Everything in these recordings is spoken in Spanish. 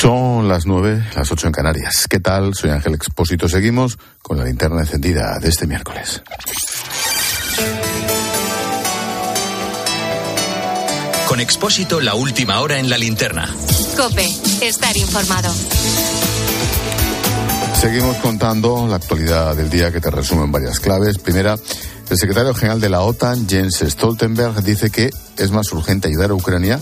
Son las nueve, las ocho en Canarias. ¿Qué tal? Soy Ángel Expósito. Seguimos con la linterna encendida de este miércoles. Con Expósito, la última hora en la linterna. Cope, estar informado. Seguimos contando la actualidad del día que te resume en varias claves. Primera, el secretario general de la OTAN, Jens Stoltenberg, dice que es más urgente ayudar a Ucrania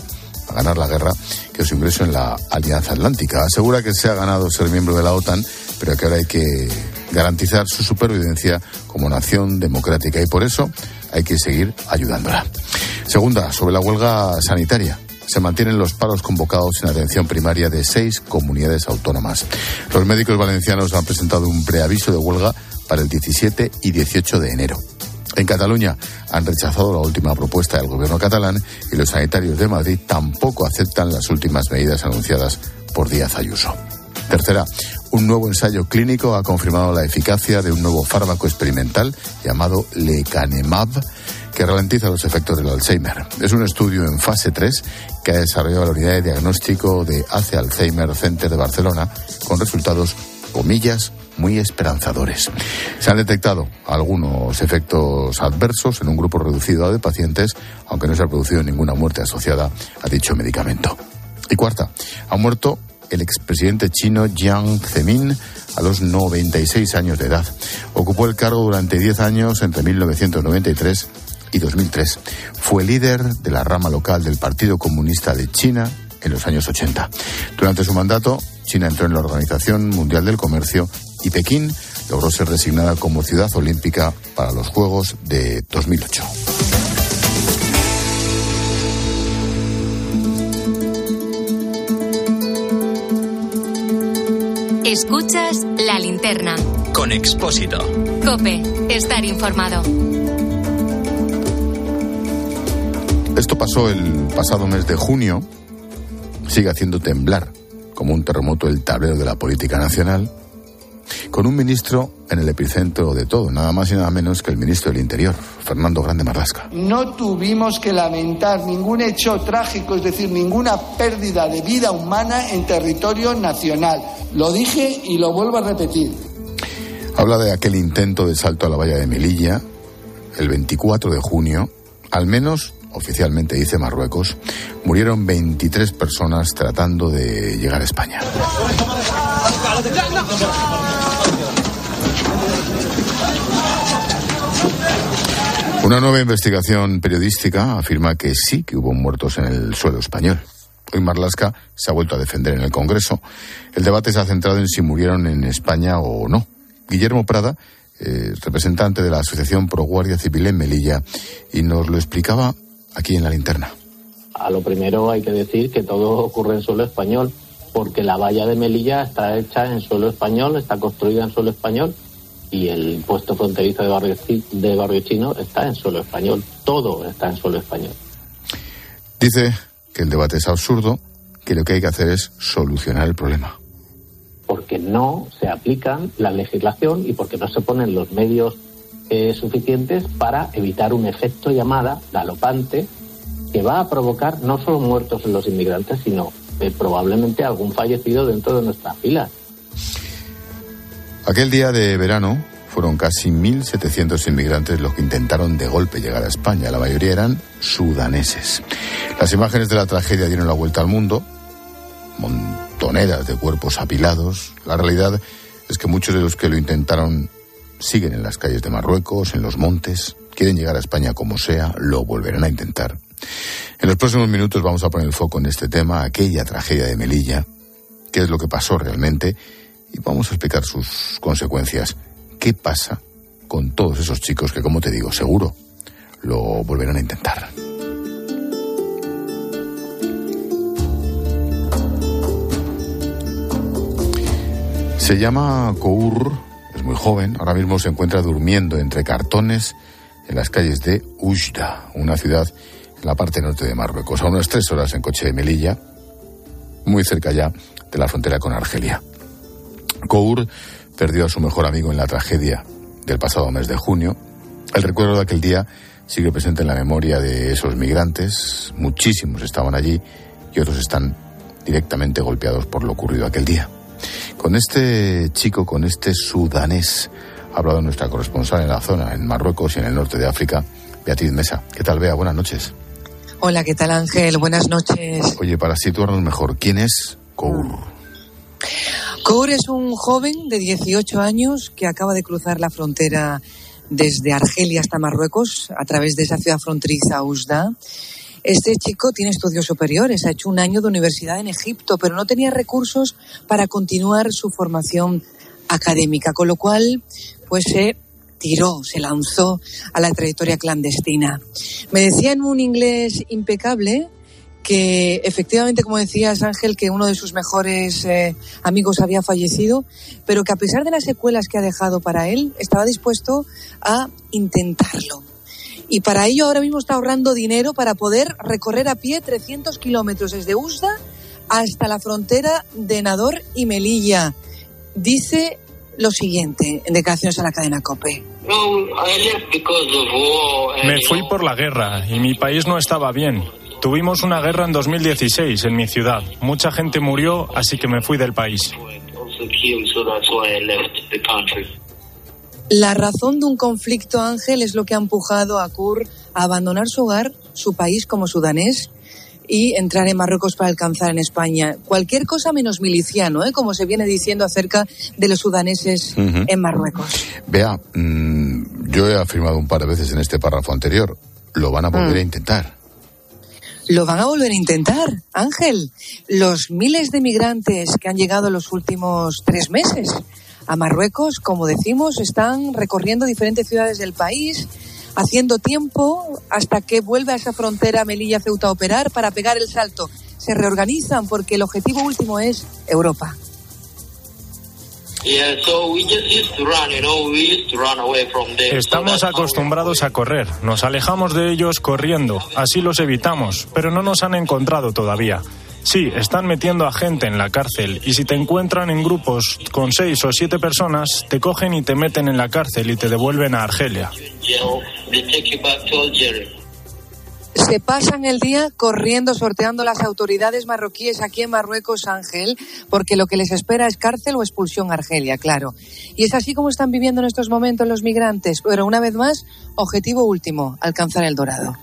a ganar la guerra que su ingreso en la Alianza Atlántica. Asegura que se ha ganado ser miembro de la OTAN, pero que ahora hay que garantizar su supervivencia como nación democrática y por eso hay que seguir ayudándola. Segunda, sobre la huelga sanitaria. Se mantienen los paros convocados en atención primaria de seis comunidades autónomas. Los médicos valencianos han presentado un preaviso de huelga para el 17 y 18 de enero. En Cataluña han rechazado la última propuesta del gobierno catalán y los sanitarios de Madrid tampoco aceptan las últimas medidas anunciadas por Díaz Ayuso. Tercera, un nuevo ensayo clínico ha confirmado la eficacia de un nuevo fármaco experimental llamado lecanemab que ralentiza los efectos del Alzheimer. Es un estudio en fase 3 que ha desarrollado la unidad de diagnóstico de ACE Alzheimer Center de Barcelona con resultados, comillas, muy esperanzadores. Se han detectado algunos efectos adversos en un grupo reducido de pacientes, aunque no se ha producido ninguna muerte asociada a dicho medicamento. Y cuarta, ha muerto el expresidente chino Jiang Zemin a los 96 años de edad. Ocupó el cargo durante 10 años entre 1993 y 2003. Fue líder de la rama local del Partido Comunista de China en los años 80. Durante su mandato, China entró en la Organización Mundial del Comercio y Pekín logró ser designada como ciudad olímpica para los Juegos de 2008. Escuchas la linterna. Con Expósito. Cope, estar informado. Esto pasó el pasado mes de junio. Sigue haciendo temblar como un terremoto el tablero de la política nacional con un ministro en el epicentro de todo, nada más y nada menos que el ministro del Interior, Fernando Grande Marlasca. No tuvimos que lamentar ningún hecho trágico, es decir, ninguna pérdida de vida humana en territorio nacional. Lo dije y lo vuelvo a repetir. Habla de aquel intento de salto a la valla de Melilla el 24 de junio, al menos oficialmente dice Marruecos, murieron 23 personas tratando de llegar a España. Una nueva investigación periodística afirma que sí que hubo muertos en el suelo español. Hoy Marlasca se ha vuelto a defender en el Congreso. El debate se ha centrado en si murieron en España o no. Guillermo Prada, eh, representante de la Asociación Pro Guardia Civil en Melilla, y nos lo explicaba aquí en la linterna. A lo primero hay que decir que todo ocurre en suelo español, porque la valla de Melilla está hecha en suelo español, está construida en suelo español y el puesto fronterizo de barrio, de barrio chino está en suelo español. Todo está en suelo español. Dice que el debate es absurdo, que lo que hay que hacer es solucionar el problema. Porque no se aplica la legislación y porque no se ponen los medios eh, suficientes para evitar un efecto llamada galopante que va a provocar no solo muertos en los inmigrantes, sino eh, probablemente algún fallecido dentro de nuestras filas. Aquel día de verano fueron casi 1.700 inmigrantes los que intentaron de golpe llegar a España. La mayoría eran sudaneses. Las imágenes de la tragedia dieron la vuelta al mundo. Montoneras de cuerpos apilados. La realidad es que muchos de los que lo intentaron siguen en las calles de Marruecos, en los montes. Quieren llegar a España como sea, lo volverán a intentar. En los próximos minutos vamos a poner el foco en este tema, aquella tragedia de Melilla, qué es lo que pasó realmente y vamos a explicar sus consecuencias. ¿Qué pasa con todos esos chicos que, como te digo, seguro lo volverán a intentar? Se llama Kour, muy joven, ahora mismo se encuentra durmiendo entre cartones en las calles de Ujda, una ciudad en la parte norte de Marruecos, a unas tres horas en coche de Melilla, muy cerca ya de la frontera con Argelia. Kour perdió a su mejor amigo en la tragedia del pasado mes de junio. El recuerdo de aquel día sigue presente en la memoria de esos migrantes. Muchísimos estaban allí y otros están directamente golpeados por lo ocurrido aquel día. Con este chico, con este sudanés, ha hablado nuestra corresponsal en la zona, en Marruecos y en el norte de África, Beatriz Mesa. ¿Qué tal, Bea? Buenas noches. Hola, ¿qué tal, Ángel? Buenas noches. Oye, para situarnos mejor, ¿quién es Kour? Kour es un joven de 18 años que acaba de cruzar la frontera desde Argelia hasta Marruecos a través de esa ciudad fronteriza Ousda. Este chico tiene estudios superiores, ha hecho un año de universidad en Egipto, pero no tenía recursos para continuar su formación académica, con lo cual pues se tiró, se lanzó a la trayectoria clandestina. Me decía en un inglés impecable que efectivamente, como decías Ángel, que uno de sus mejores eh, amigos había fallecido, pero que a pesar de las secuelas que ha dejado para él, estaba dispuesto a intentarlo. Y para ello ahora mismo está ahorrando dinero para poder recorrer a pie 300 kilómetros desde Usda hasta la frontera de Nador y Melilla. Dice lo siguiente en declaraciones a la cadena COPE. Me fui por la guerra y mi país no estaba bien. Tuvimos una guerra en 2016 en mi ciudad. Mucha gente murió, así que me fui del país. La razón de un conflicto, Ángel, es lo que ha empujado a Kur a abandonar su hogar, su país como sudanés, y entrar en Marruecos para alcanzar en España. Cualquier cosa menos miliciano, ¿eh? como se viene diciendo acerca de los sudaneses en Marruecos. Vea, mm, yo he afirmado un par de veces en este párrafo anterior, lo van a volver Mm. a intentar. Lo van a volver a intentar, Ángel. Los miles de migrantes que han llegado los últimos tres meses a Marruecos, como decimos, están recorriendo diferentes ciudades del país, haciendo tiempo hasta que vuelve a esa frontera Melilla-Ceuta a operar para pegar el salto. Se reorganizan porque el objetivo último es Europa. Estamos acostumbrados a correr, nos alejamos de ellos corriendo, así los evitamos, pero no nos han encontrado todavía. Sí, están metiendo a gente en la cárcel y si te encuentran en grupos con seis o siete personas, te cogen y te meten en la cárcel y te devuelven a Argelia. Se pasan el día corriendo, sorteando las autoridades marroquíes aquí en Marruecos, Ángel, porque lo que les espera es cárcel o expulsión a Argelia, claro. Y es así como están viviendo en estos momentos los migrantes. Pero una vez más, objetivo último, alcanzar el dorado.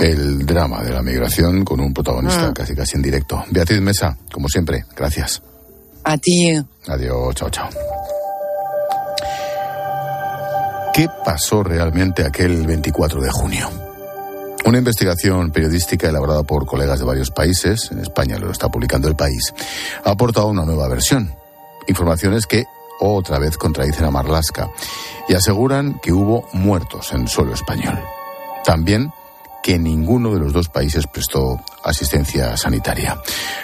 El drama de la migración con un protagonista Mm. casi casi en directo. Beatriz Mesa, como siempre, gracias. A ti. Adiós, chao, chao. ¿Qué pasó realmente aquel 24 de junio? Una investigación periodística elaborada por colegas de varios países, en España lo está publicando el país, ha aportado una nueva versión. Informaciones que otra vez contradicen a Marlasca y aseguran que hubo muertos en suelo español. También que ninguno de los dos países prestó asistencia sanitaria.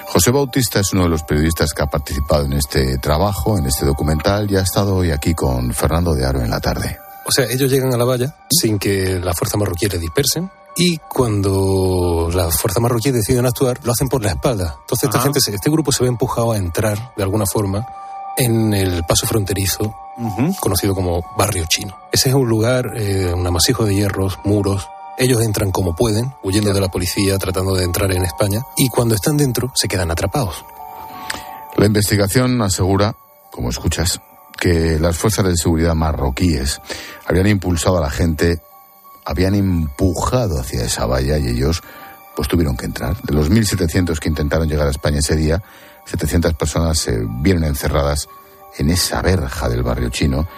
José Bautista es uno de los periodistas que ha participado en este trabajo, en este documental, y ha estado hoy aquí con Fernando de Aro en la tarde. O sea, ellos llegan a la valla sin que la fuerza marroquí les dispersen y cuando las fuerzas marroquíes deciden actuar, lo hacen por la espalda. Entonces esta gente, se- este grupo se ve empujado a entrar de alguna forma en el paso fronterizo conocido como Barrio Chino. Ese es un lugar, eh, un amasijo de hierros, muros. Ellos entran como pueden, huyendo de la policía, tratando de entrar en España, y cuando están dentro se quedan atrapados. La investigación asegura, como escuchas, que las fuerzas de seguridad marroquíes habían impulsado a la gente, habían empujado hacia esa valla y ellos pues tuvieron que entrar. De los 1.700 que intentaron llegar a España ese día, 700 personas se vieron encerradas en esa verja del barrio chino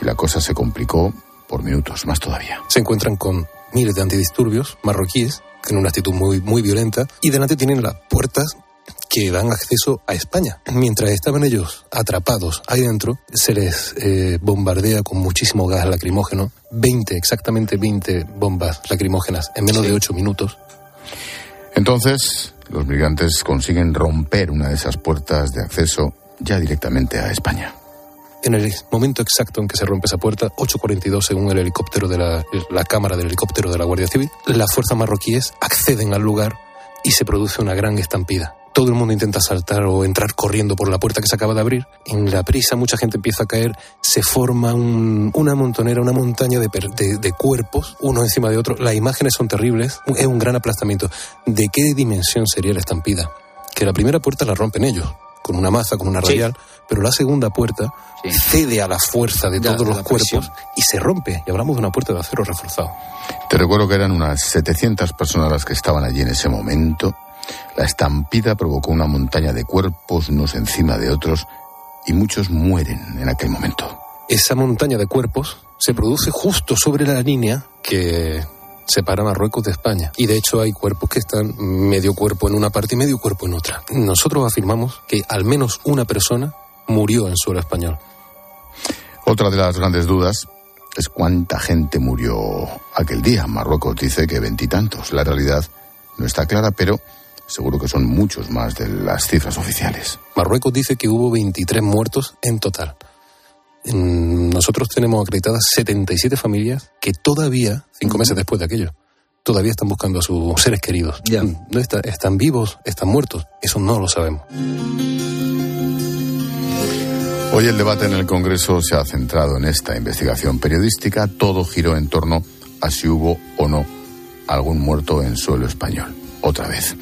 y la cosa se complicó por minutos, más todavía. se encuentran con miles de antidisturbios marroquíes, en una actitud muy, muy violenta, y delante tienen las puertas que dan acceso a España. Mientras estaban ellos atrapados ahí dentro, se les eh, bombardea con muchísimo gas lacrimógeno, 20, exactamente 20 bombas lacrimógenas en menos de 8 minutos. Entonces, los migrantes consiguen romper una de esas puertas de acceso ya directamente a España. En el momento exacto en que se rompe esa puerta, 8.42 según el helicóptero de la, la cámara del helicóptero de la Guardia Civil, las fuerzas marroquíes acceden al lugar y se produce una gran estampida. Todo el mundo intenta saltar o entrar corriendo por la puerta que se acaba de abrir. En la prisa mucha gente empieza a caer, se forma un- una montonera, una montaña de, per- de- de cuerpos, uno encima de otro. Las imágenes son terribles, es un gran aplastamiento. ¿De qué dimensión sería la estampida? que la primera puerta la rompen ellos, con una maza, con una radial, pero la segunda puerta cede a la fuerza de todos los cuerpos y se rompe. Y hablamos de una puerta de acero reforzado. Te recuerdo que eran unas 700 personas las que estaban allí en ese momento. La estampida provocó una montaña de cuerpos unos encima de otros y muchos mueren en aquel momento. Esa montaña de cuerpos se produce justo sobre la línea que separa Marruecos de España. Y de hecho hay cuerpos que están medio cuerpo en una parte y medio cuerpo en otra. Nosotros afirmamos que al menos una persona murió en suelo español. Otra de las grandes dudas es cuánta gente murió aquel día. Marruecos dice que veintitantos. La realidad no está clara, pero seguro que son muchos más de las cifras oficiales. Marruecos dice que hubo 23 muertos en total. Nosotros tenemos acreditadas 77 familias que todavía, cinco meses después de aquello, todavía están buscando a sus seres queridos. No están vivos, están muertos. Eso no lo sabemos. Hoy el debate en el Congreso se ha centrado en esta investigación periodística. Todo giró en torno a si hubo o no algún muerto en suelo español otra vez.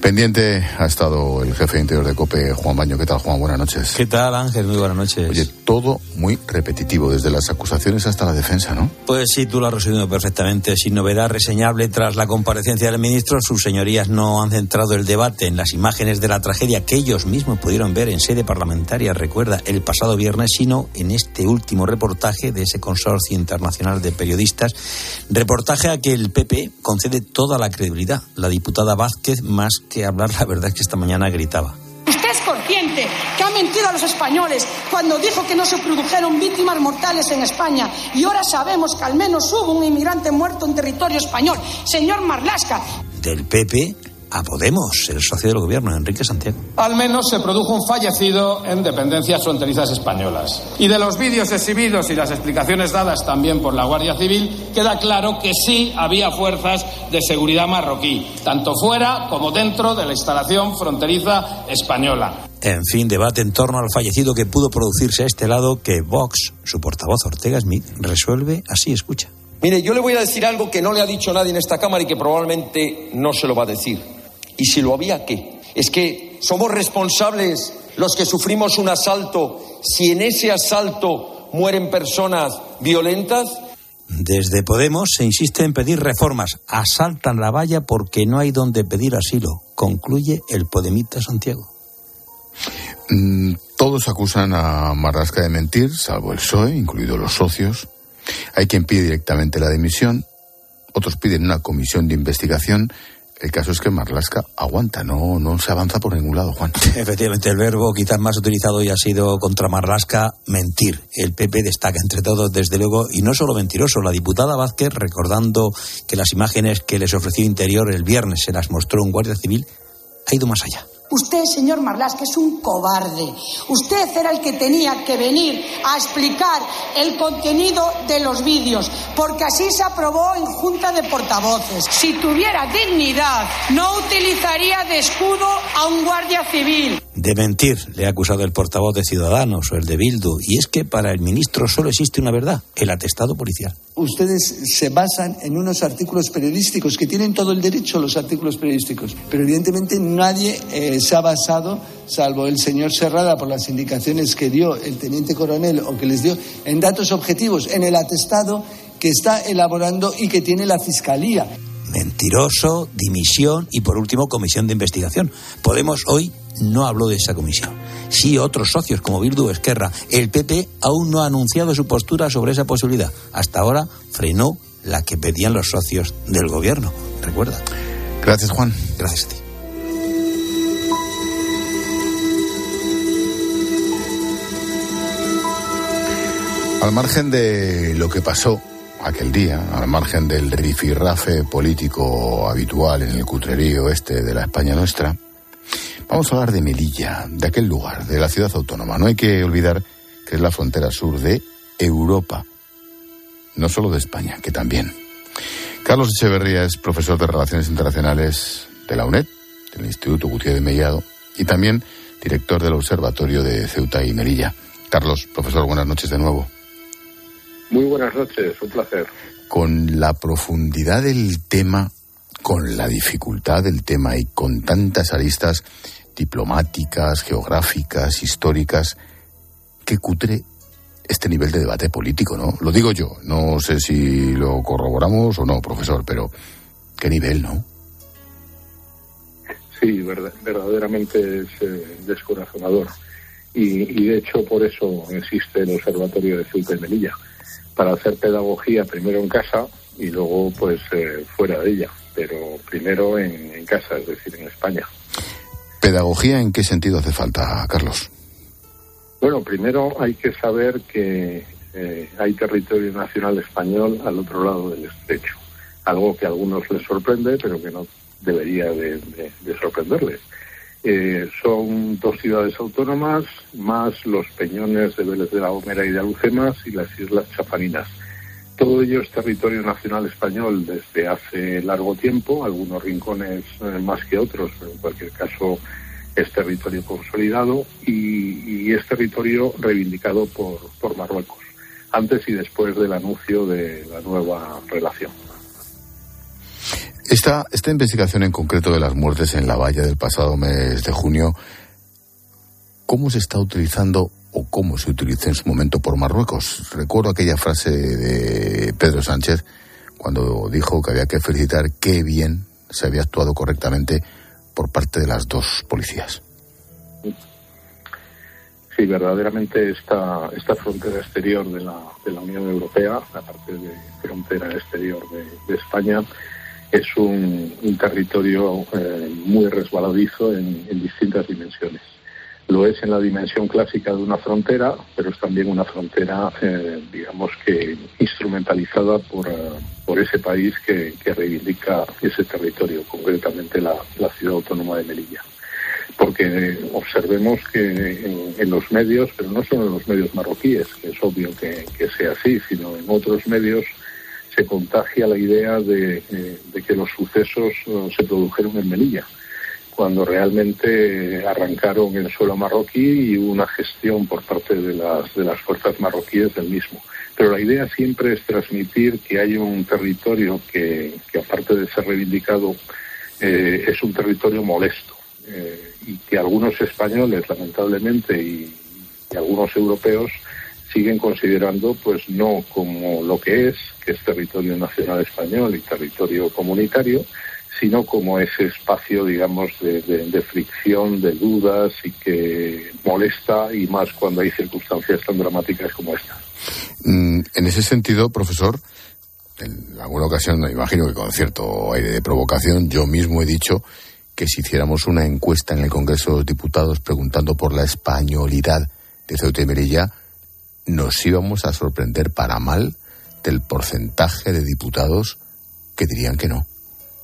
Pendiente ha estado el jefe de interior de COPE, Juan Baño. ¿Qué tal, Juan? Buenas noches. ¿Qué tal, Ángel? Muy buenas noches. Oye, todo muy repetitivo, desde las acusaciones hasta la defensa, ¿no? Pues sí, tú lo has resumido perfectamente. Sin novedad reseñable tras la comparecencia del ministro, sus señorías no han centrado el debate en las imágenes de la tragedia que ellos mismos pudieron ver en sede parlamentaria, recuerda, el pasado viernes, sino en este último reportaje de ese consorcio internacional de periodistas. Reportaje a que el PP concede toda la credibilidad. La diputada Vázquez, más que hablar, la verdad es que esta mañana gritaba. Mentido a los españoles cuando dijo que no se produjeron víctimas mortales en España y ahora sabemos que al menos hubo un inmigrante muerto en territorio español. Señor Marlasca. Del PP a Podemos, el socio del gobierno, Enrique Santiago. Al menos se produjo un fallecido en dependencias fronterizas españolas. Y de los vídeos exhibidos y las explicaciones dadas también por la Guardia Civil, queda claro que sí había fuerzas de seguridad marroquí, tanto fuera como dentro de la instalación fronteriza española. En fin, debate en torno al fallecido que pudo producirse a este lado que Vox, su portavoz Ortega Smith, resuelve así, escucha. Mire, yo le voy a decir algo que no le ha dicho nadie en esta Cámara y que probablemente no se lo va a decir. Y si lo había, ¿qué? Es que somos responsables los que sufrimos un asalto si en ese asalto mueren personas violentas. Desde Podemos se insiste en pedir reformas. Asaltan la valla porque no hay donde pedir asilo, concluye el Podemita Santiago. Mm, todos acusan a Marrasca de mentir, salvo el PSOE, incluidos los socios. Hay quien pide directamente la dimisión, otros piden una comisión de investigación el caso es que Marlasca aguanta, no, no se avanza por ningún lado, Juan. Efectivamente, el verbo quizás más utilizado y ha sido contra Marlasca, mentir. El PP destaca entre todos, desde luego, y no solo mentiroso. La diputada Vázquez, recordando que las imágenes que les ofreció Interior el viernes se las mostró un guardia civil, ha ido más allá. Usted, señor Marlasca, es un cobarde. Usted era el que tenía que venir a explicar el contenido de los vídeos, porque así se aprobó en Junta de Portavoces. Si tuviera dignidad, no utilizaría de escudo a un guardia civil. De mentir, le ha acusado el portavoz de Ciudadanos o el de Bildu. Y es que para el ministro solo existe una verdad, el atestado policial. Ustedes se basan en unos artículos periodísticos, que tienen todo el derecho los artículos periodísticos, pero evidentemente nadie eh, se ha basado, salvo el señor Serrada, por las indicaciones que dio el teniente coronel o que les dio, en datos objetivos, en el atestado que está elaborando y que tiene la Fiscalía mentiroso, dimisión y por último comisión de investigación. Podemos hoy no habló de esa comisión. Sí, otros socios como Bildu Esquerra. El PP aún no ha anunciado su postura sobre esa posibilidad. Hasta ahora frenó la que pedían los socios del gobierno. Recuerda. Gracias, Juan. Gracias a ti. Al margen de lo que pasó aquel día, al margen del rifirrafe político habitual en el cutrerío este de la España nuestra, vamos a hablar de Melilla, de aquel lugar, de la ciudad autónoma. No hay que olvidar que es la frontera sur de Europa, no solo de España, que también. Carlos Echeverría es profesor de Relaciones Internacionales de la UNED, del Instituto Gutiérrez Mellado, y también director del Observatorio de Ceuta y Melilla. Carlos, profesor, buenas noches de nuevo. Muy buenas noches, un placer. Con la profundidad del tema, con la dificultad del tema y con tantas aristas, diplomáticas, geográficas, históricas. Qué cutre este nivel de debate político, ¿no? Lo digo yo, no sé si lo corroboramos o no, profesor, pero qué nivel, ¿no? Sí, verdaderamente es eh, descorazonador. Y, de hecho por eso existe el Observatorio de Ceuta y Melilla, para hacer pedagogía primero en casa y luego pues eh, fuera de ella, pero primero en casa, es decir, en España. ¿Pedagogía en qué sentido hace falta, Carlos? Bueno, primero hay que saber que eh, hay territorio nacional español al otro lado del estrecho, algo que a algunos les sorprende, pero que no debería de, sorprenderles. Eh, son dos ciudades autónomas, más los peñones de Vélez de la Gomera y de Alucemas y las Islas Chafarinas. Todo ello es territorio nacional español desde hace largo tiempo, algunos rincones eh, más que otros, pero en cualquier caso es territorio consolidado y, es territorio reivindicado por, por Marruecos, antes y después del anuncio de la nueva relación. Esta, esta investigación en concreto de las muertes en la valla del pasado mes de junio, ¿cómo se está utilizando o cómo se utilizó en su momento por Marruecos? Recuerdo aquella frase de Pedro Sánchez cuando dijo que había que felicitar qué bien se había actuado correctamente por parte de las dos policías. Sí, verdaderamente esta, esta frontera exterior de la, de la Unión Europea, la parte de frontera exterior de, España, es un, territorio eh, muy resbaladizo en, distintas dimensiones. Lo es en la dimensión clásica de una frontera, pero es también una frontera, eh, digamos que instrumentalizada por, eh, por ese país que, reivindica ese territorio, concretamente la, ciudad autónoma de Melilla. Porque observemos que en, los medios, pero no solo en los medios marroquíes, que es obvio que, sea así, sino en otros medios se contagia la idea de, eh, que los sucesos eh, se produjeron en Melilla cuando realmente arrancaron en suelo marroquí y hubo una gestión por parte de las, fuerzas marroquíes del mismo. Pero la idea siempre es transmitir que hay un territorio que, aparte de ser reivindicado, eh, es un territorio molesto eh, y que algunos españoles, lamentablemente, y, algunos europeos siguen considerando pues no como lo que es, que es territorio nacional español y territorio comunitario, sino como ese espacio, digamos, de, fricción, de dudas y que molesta y más cuando hay circunstancias tan dramáticas como esta. Mm, en ese sentido, profesor, en alguna ocasión, me imagino que con cierto aire de provocación, yo mismo he dicho que si hiciéramos una encuesta en el Congreso de los Diputados preguntando por la españolidad de Ceuta y Melilla, nos íbamos a sorprender para mal del porcentaje de diputados que dirían que no.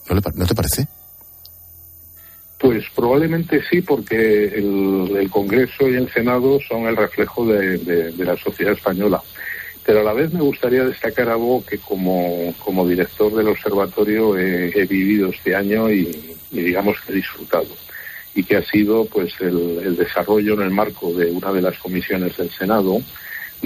¿No, te parece? Pues probablemente sí, porque el, Congreso y el Senado son el reflejo de, la sociedad española. Pero a la vez me gustaría destacar algo que como, como director del observatorio he, vivido este año y, digamos que he disfrutado. Y que ha sido pues el, el desarrollo en el marco de una de las comisiones del Senado,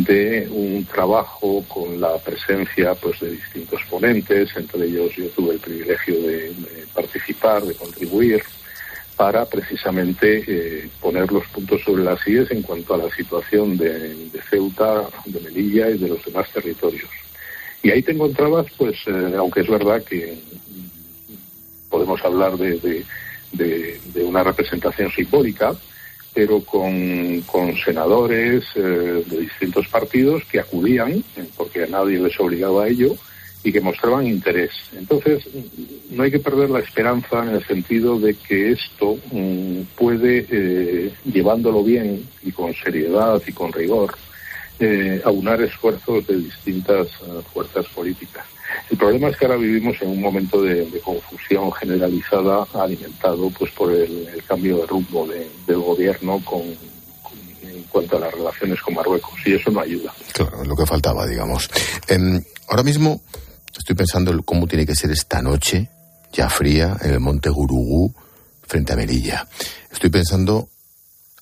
de un trabajo con la presencia pues de distintos ponentes, entre ellos yo tuve el privilegio de, participar, de contribuir para precisamente eh, poner los puntos sobre las IES en cuanto a la situación de, Ceuta, de Melilla y de los demás territorios. Y ahí te encontrabas, pues, eh, aunque es verdad que podemos hablar de, de una representación simbólica, pero con, senadores eh, de distintos partidos que acudían, eh, porque a nadie les obligaba a ello, y que mostraban interés. Entonces, no hay que perder la esperanza en el sentido de que esto mm, puede, eh, llevándolo bien y con seriedad y con rigor, aunar esfuerzos de distintas fuerzas políticas. El problema es que ahora vivimos en un momento de, confusión generalizada alimentado pues por el, cambio de rumbo del gobierno con, en cuanto a las relaciones con Marruecos y eso no ayuda. Claro, lo que faltaba, digamos. Em, ahora mismo estoy pensando en cómo tiene que ser esta noche, ya fría, en el monte Gurugú, frente a Melilla. Estoy pensando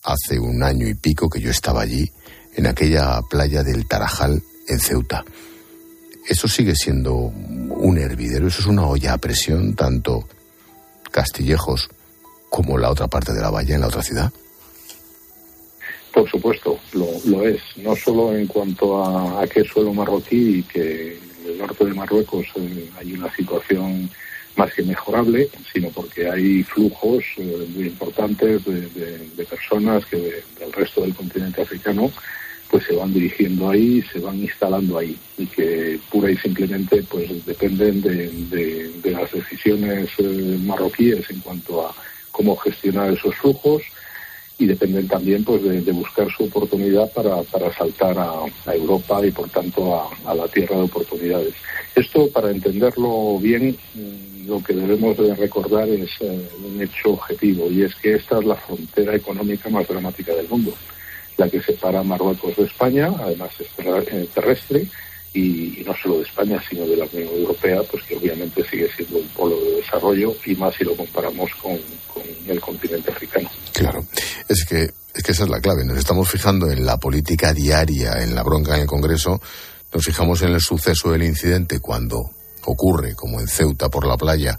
hace un año y pico que yo estaba allí, en aquella playa del Tarajal, en Ceuta eso sigue siendo un hervidero, eso es una olla a presión, tanto Castillejos como la otra parte de la valla, en la otra ciudad? Por supuesto, lo, es. No solo en cuanto a, que es suelo marroquí y que en el norte de Marruecos eh, hay una situación más que mejorable, sino porque hay flujos eh, muy importantes de, personas que del resto del continente africano pues se van dirigiendo ahí, se van instalando ahí y que pura y simplemente pues dependen de, las decisiones eh, marroquíes en cuanto a cómo gestionar esos flujos y dependen también pues de, buscar su oportunidad para, para saltar a, Europa y por tanto a, la tierra de oportunidades. Esto para entenderlo bien mm, lo que debemos de recordar es eh, un hecho objetivo y es que esta es la frontera económica más dramática del mundo, la que separa Marruecos de España, además es eh, terrestre y, no solo de España, sino de la Unión Europea, pues que obviamente sigue siendo un polo de desarrollo y más si lo comparamos con, el continente africano. Claro, es que, es que esa es la clave. Nos estamos fijando en la política diaria, en la bronca en el Congreso, nos fijamos en el suceso del incidente cuando ocurre, como en Ceuta por la playa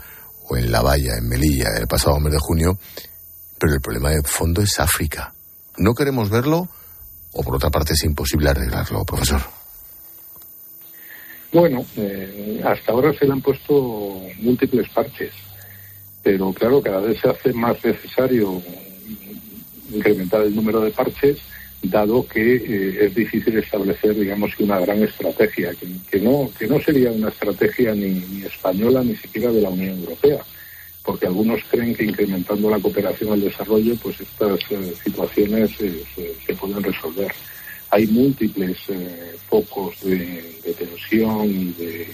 o en La Valla, en Melilla, el pasado mes de junio, pero el problema de fondo es África. No queremos verlo o por otra parte es imposible arreglarlo, profesor. Bueno, eh, hasta ahora se le han puesto múltiples parches, pero claro, cada vez se hace más necesario incrementar el número de parches, dado que eh, es difícil establecer, digamos, una gran estrategia, que, no, que no sería una estrategia ni, española ni siquiera de la Unión Europea, porque algunos creen que incrementando la cooperación al desarrollo, pues estas eh, situaciones se pueden resolver hay múltiples eh, focos de, tensión y de,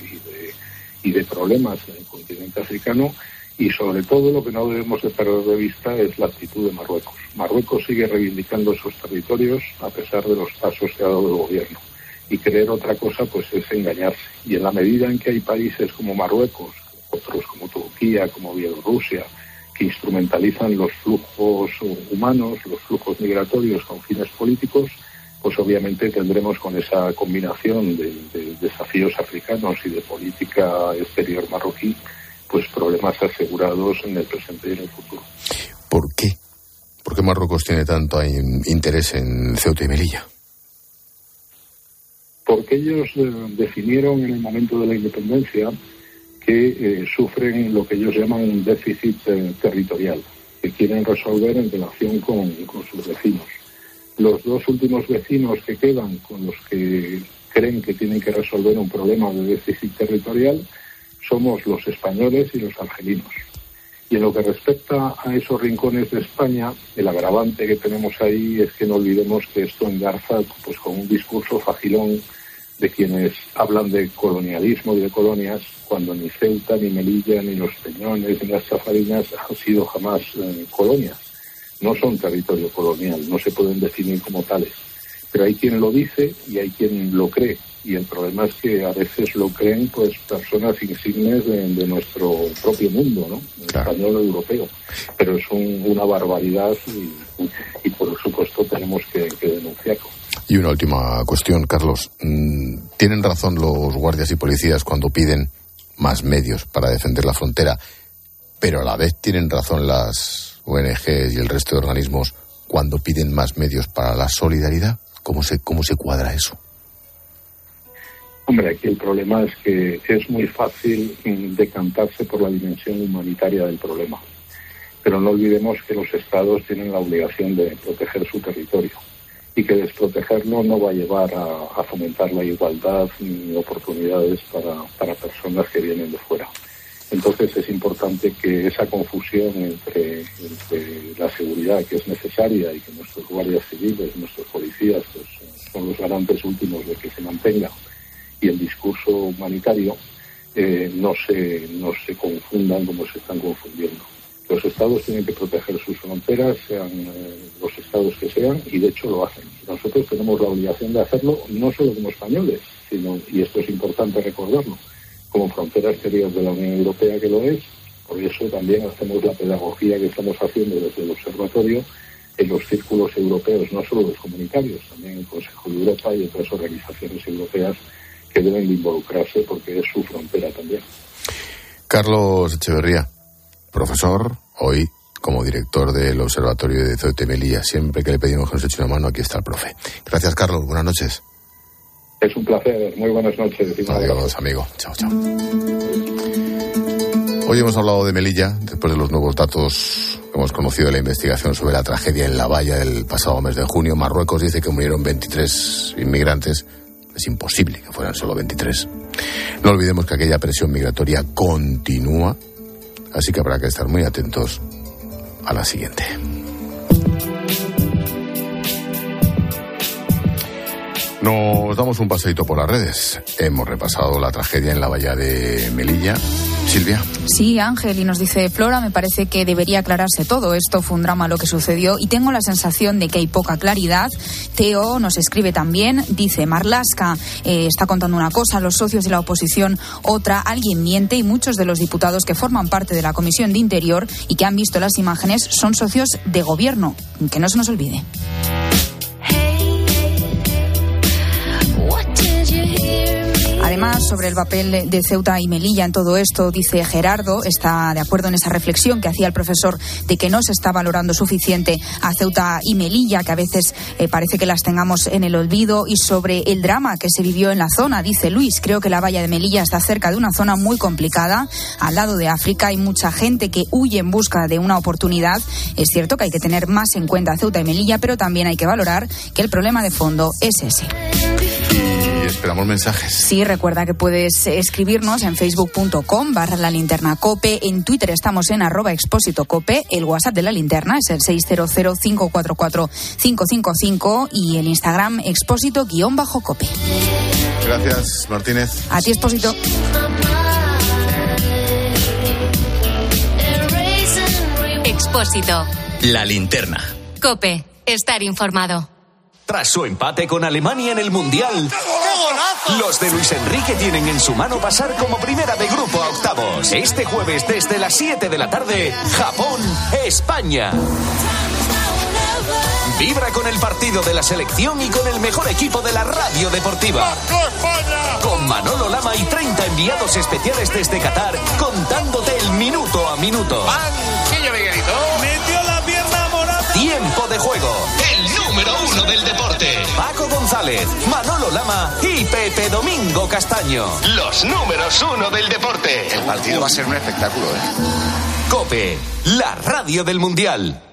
y de, problemas en el continente africano y sobre todo lo que no debemos de perder de vista es la actitud de Marruecos. Marruecos sigue reivindicando sus territorios a pesar de los pasos que ha dado el gobierno y creer otra cosa pues es engañarse. Y en la medida en que hay países como Marruecos, otros como Turquía, como Bielorrusia, que instrumentalizan los flujos humanos, los flujos migratorios con fines políticos, pues obviamente tendremos con esa combinación de, desafíos africanos y de política exterior marroquí, pues problemas asegurados en el presente y en el futuro. ¿Por qué? ¿Por qué Marruecos tiene tanto interés en Ceuta y Melilla? Porque ellos eh, definieron en el momento de la independencia que eh, sufren lo que ellos llaman un déficit eh, territorial, que quieren resolver en relación con sus vecinos los dos últimos vecinos que quedan con los que creen que tienen que resolver un problema de déficit territorial somos los españoles y los argelinos. Y en lo que respecta a esos rincones de España, el agravante que tenemos ahí es que no olvidemos que esto engarza pues, con un discurso facilón de quienes hablan de colonialismo y de colonias, cuando ni Ceuta, ni Melilla, ni los Peñones, ni las Chafarinas han sido jamás eh, colonias no son territorio colonial, no se pueden definir como tales. Pero hay quien lo dice y hay quien lo cree. Y el problema es que a veces lo creen pues personas insignes de, nuestro propio mundo, ¿no? Español o europeo. Pero es una barbaridad y, por supuesto tenemos que, que denunciarlo. Y una última cuestión, Carlos. Mm, ¿Tienen razón los guardias y policías cuando piden más medios para defender la frontera? Pero a la vez tienen razón las ONGs y el resto de organismos cuando piden más medios para la solidaridad? ¿Cómo se, cómo se cuadra eso? Hombre, aquí el problema es que es muy fácil mm, decantarse por la dimensión humanitaria del problema. Pero no olvidemos que los estados tienen la obligación de proteger su territorio y que desprotegerlo no va a llevar a, fomentar la igualdad ni oportunidades para, para personas que vienen de fuera. Entonces es importante que esa confusión entre, la seguridad que es necesaria y que nuestros guardias civiles, nuestros policías pues, son los garantes últimos de que se mantenga y el discurso humanitario eh, no, se, no se confundan como se están confundiendo. Los estados tienen que proteger sus fronteras, sean eh, los estados que sean, y de hecho lo hacen. Nosotros tenemos la obligación de hacerlo no solo como españoles, sino, y esto es importante recordarlo, como frontera exterior de la Unión Europea que lo es. Por eso también hacemos la pedagogía que estamos haciendo desde el observatorio en los círculos europeos, no solo los comunitarios, también el Consejo de Europa y otras organizaciones europeas que deben involucrarse porque es su frontera también. Carlos Echeverría, profesor, hoy como director del Observatorio de Melilla. Siempre que le pedimos que nos eche una mano, aquí está el profe. Gracias, Carlos. Buenas noches. Es un placer. Muy buenas noches. Adiós, amigo. Chao, chao. Hoy hemos hablado de Melilla, después de los nuevos datos que hemos conocido de la investigación sobre la tragedia en La Valla el pasado mes de junio. Marruecos dice que murieron 23 inmigrantes. Es imposible que fueran solo 23. No olvidemos que aquella presión migratoria continúa, así que habrá que estar muy atentos a la siguiente. Nos damos un paseito por las redes. Hemos repasado la tragedia en la valla de Melilla. Silvia. Sí, Ángel, y nos dice Flora, me parece que debería aclararse todo. Esto fue un drama lo que sucedió y tengo la sensación de que hay poca claridad. Teo nos escribe también, dice Marlasca, eh, está contando una cosa, los socios de la oposición otra, alguien miente y muchos de los diputados que forman parte de la Comisión de Interior y que han visto las imágenes son socios de gobierno. Que no se nos olvide. Además, sobre el papel de Ceuta y Melilla en todo esto, dice Gerardo, está de acuerdo en esa reflexión que hacía el profesor de que no se está valorando suficiente a Ceuta y Melilla, que a veces eh, parece que las tengamos en el olvido, y sobre el drama que se vivió en la zona, dice Luis, creo que la valla de Melilla está cerca de una zona muy complicada, al lado de África, hay mucha gente que huye en busca de una oportunidad. Es cierto que hay que tener más en cuenta a Ceuta y Melilla, pero también hay que valorar que el problema de fondo es ese esperamos mensajes. Sí, recuerda que puedes escribirnos en facebook.com barra la linterna cope. En Twitter estamos en arroba expósito cope. El WhatsApp de la linterna es el 600-544-555 y el Instagram expósito guion bajo cope. Gracias, Martínez. A ti, expósito. Expósito. La linterna. Cope. Estar informado. Tras su empate con Alemania en el Mundial, los de Luis Enrique tienen en su mano pasar como primera de grupo a octavos. Este jueves desde las 7 de la tarde, Japón-España. Vibra con el partido de la selección y con el mejor equipo de la radio deportiva. Con Manolo Lama y 30 enviados especiales desde Qatar, contándote el minuto a minuto. Metió la pierna morada. Tiempo de juego. Uno del deporte. Paco González, Manolo Lama y Pepe Domingo Castaño. Los números uno del deporte. El partido va a ser un espectáculo, ¿eh? Cope, la radio del Mundial.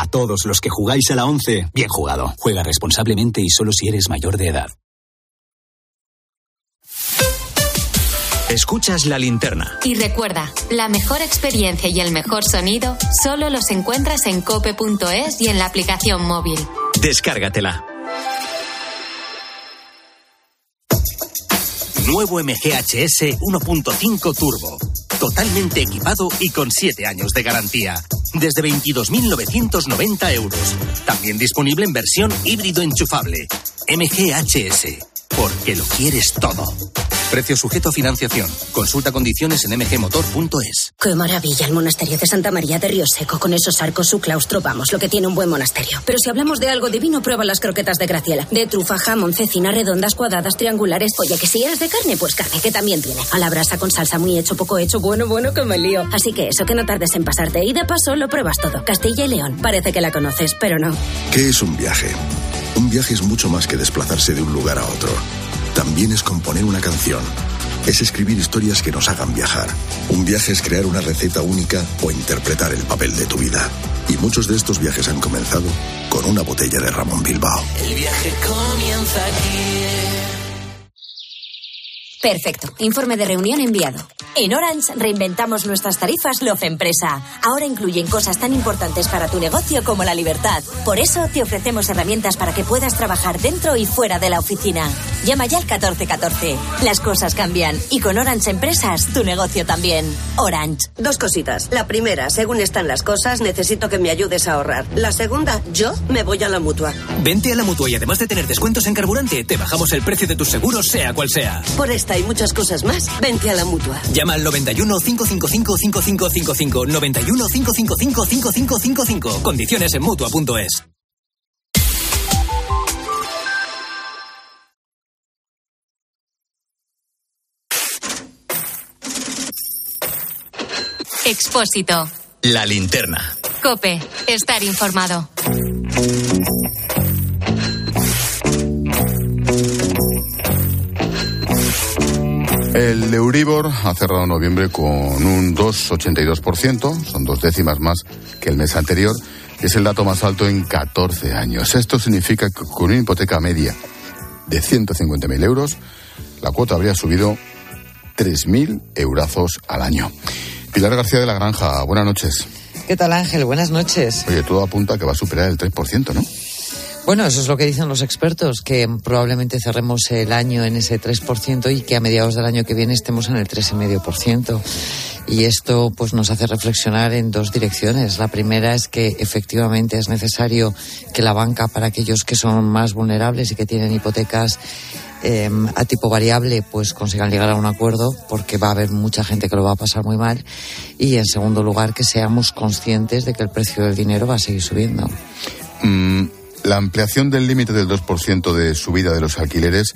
A todos los que jugáis a la 11, bien jugado. Juega responsablemente y solo si eres mayor de edad. Escuchas la linterna. Y recuerda, la mejor experiencia y el mejor sonido solo los encuentras en cope.es y en la aplicación móvil. Descárgatela. Nuevo MGHS 1.5 Turbo. Totalmente equipado y con 7 años de garantía. Desde 22.990 euros. También disponible en versión híbrido enchufable. MGHS. Porque lo quieres todo. Precio sujeto a financiación. Consulta condiciones en mgmotor.es. Qué maravilla el monasterio de Santa María de Río Seco. Con esos arcos, su claustro, vamos, lo que tiene un buen monasterio. Pero si hablamos de algo divino, prueba las croquetas de Graciela. De trufa, jamón, cecina, redondas, cuadradas, triangulares. Oye, que si eres de carne, pues carne, que también tiene. A la brasa con salsa muy hecho, poco hecho, bueno, bueno, que me lío. Así que eso, que no tardes en pasarte. Y de paso, lo pruebas todo. Castilla y León. Parece que la conoces, pero no. ¿Qué es un viaje? Un viaje es mucho más que desplazarse de un lugar a otro. También es componer una canción. Es escribir historias que nos hagan viajar. Un viaje es crear una receta única o interpretar el papel de tu vida. Y muchos de estos viajes han comenzado con una botella de Ramón Bilbao. El viaje comienza aquí. Perfecto. Informe de reunión enviado. En Orange reinventamos nuestras tarifas Love Empresa. Ahora incluyen cosas tan importantes para tu negocio como la libertad. Por eso te ofrecemos herramientas para que puedas trabajar dentro y fuera de la oficina. Llama ya al 1414. Las cosas cambian y con Orange Empresas tu negocio también. Orange. Dos cositas. La primera, según están las cosas, necesito que me ayudes a ahorrar. La segunda, yo me voy a la mutua. Vente a la mutua y además de tener descuentos en carburante, te bajamos el precio de tus seguros, sea cual sea. Por esta y muchas cosas más, vente a la mutua. Llama al 91 555 5555 91 555 5555. Condiciones en mutua.es. Expósito. La linterna. Cope. Estar informado. El Euribor ha cerrado noviembre con un 2,82%, son dos décimas más que el mes anterior, es el dato más alto en 14 años. Esto significa que con una hipoteca media de 150.000 euros, la cuota habría subido 3.000 eurazos al año. Pilar García de la Granja, buenas noches. ¿Qué tal Ángel? Buenas noches. Oye, todo apunta a que va a superar el 3%, ¿no? Bueno, eso es lo que dicen los expertos, que probablemente cerremos el año en ese 3% y que a mediados del año que viene estemos en el 3,5%. Y esto pues nos hace reflexionar en dos direcciones. La primera es que efectivamente es necesario que la banca para aquellos que son más vulnerables y que tienen hipotecas eh, a tipo variable pues consigan llegar a un acuerdo porque va a haber mucha gente que lo va a pasar muy mal y en segundo lugar que seamos conscientes de que el precio del dinero va a seguir subiendo. Mm, la ampliación del límite del 2% de subida de los alquileres,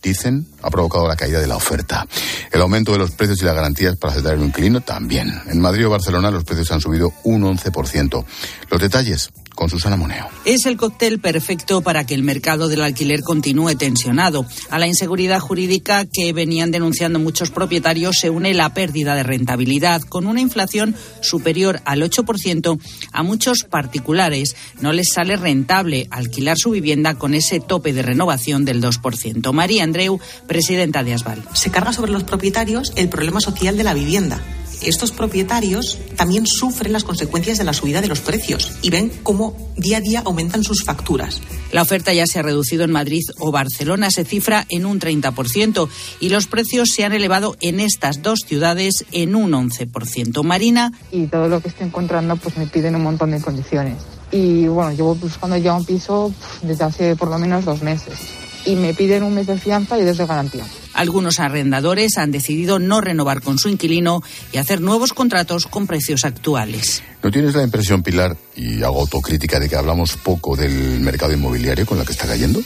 dicen, ha provocado la caída de la oferta. El aumento de los precios y las garantías para aceptar el inquilino también. En Madrid o Barcelona los precios han subido un 11%. Los detalles con Susana Moneo. Es el cóctel perfecto para que el mercado del alquiler continúe tensionado. A la inseguridad jurídica que venían denunciando muchos propietarios se une la pérdida de rentabilidad. Con una inflación superior al 8%, a muchos particulares no les sale rentable alquilar su vivienda con ese tope de renovación del 2%. María Andreu, presidenta de Asval. Se carga sobre los propietarios el problema social de la vivienda estos propietarios también sufren las consecuencias de la subida de los precios y ven cómo día a día aumentan sus facturas. La oferta ya se ha reducido en Madrid o Barcelona, se cifra en un 30% y los precios se han elevado en estas dos ciudades en un 11%. Marina. Y todo lo que estoy encontrando pues me piden un montón de condiciones. Y bueno, llevo buscando ya un piso desde hace por lo menos dos meses y me piden un mes de fianza y dos de garantía. Algunos arrendadores han decidido no renovar con su inquilino y hacer nuevos contratos con precios actuales. ¿No tienes la impresión, Pilar, y hago autocrítica, de que hablamos poco del mercado inmobiliario con la que está cayendo?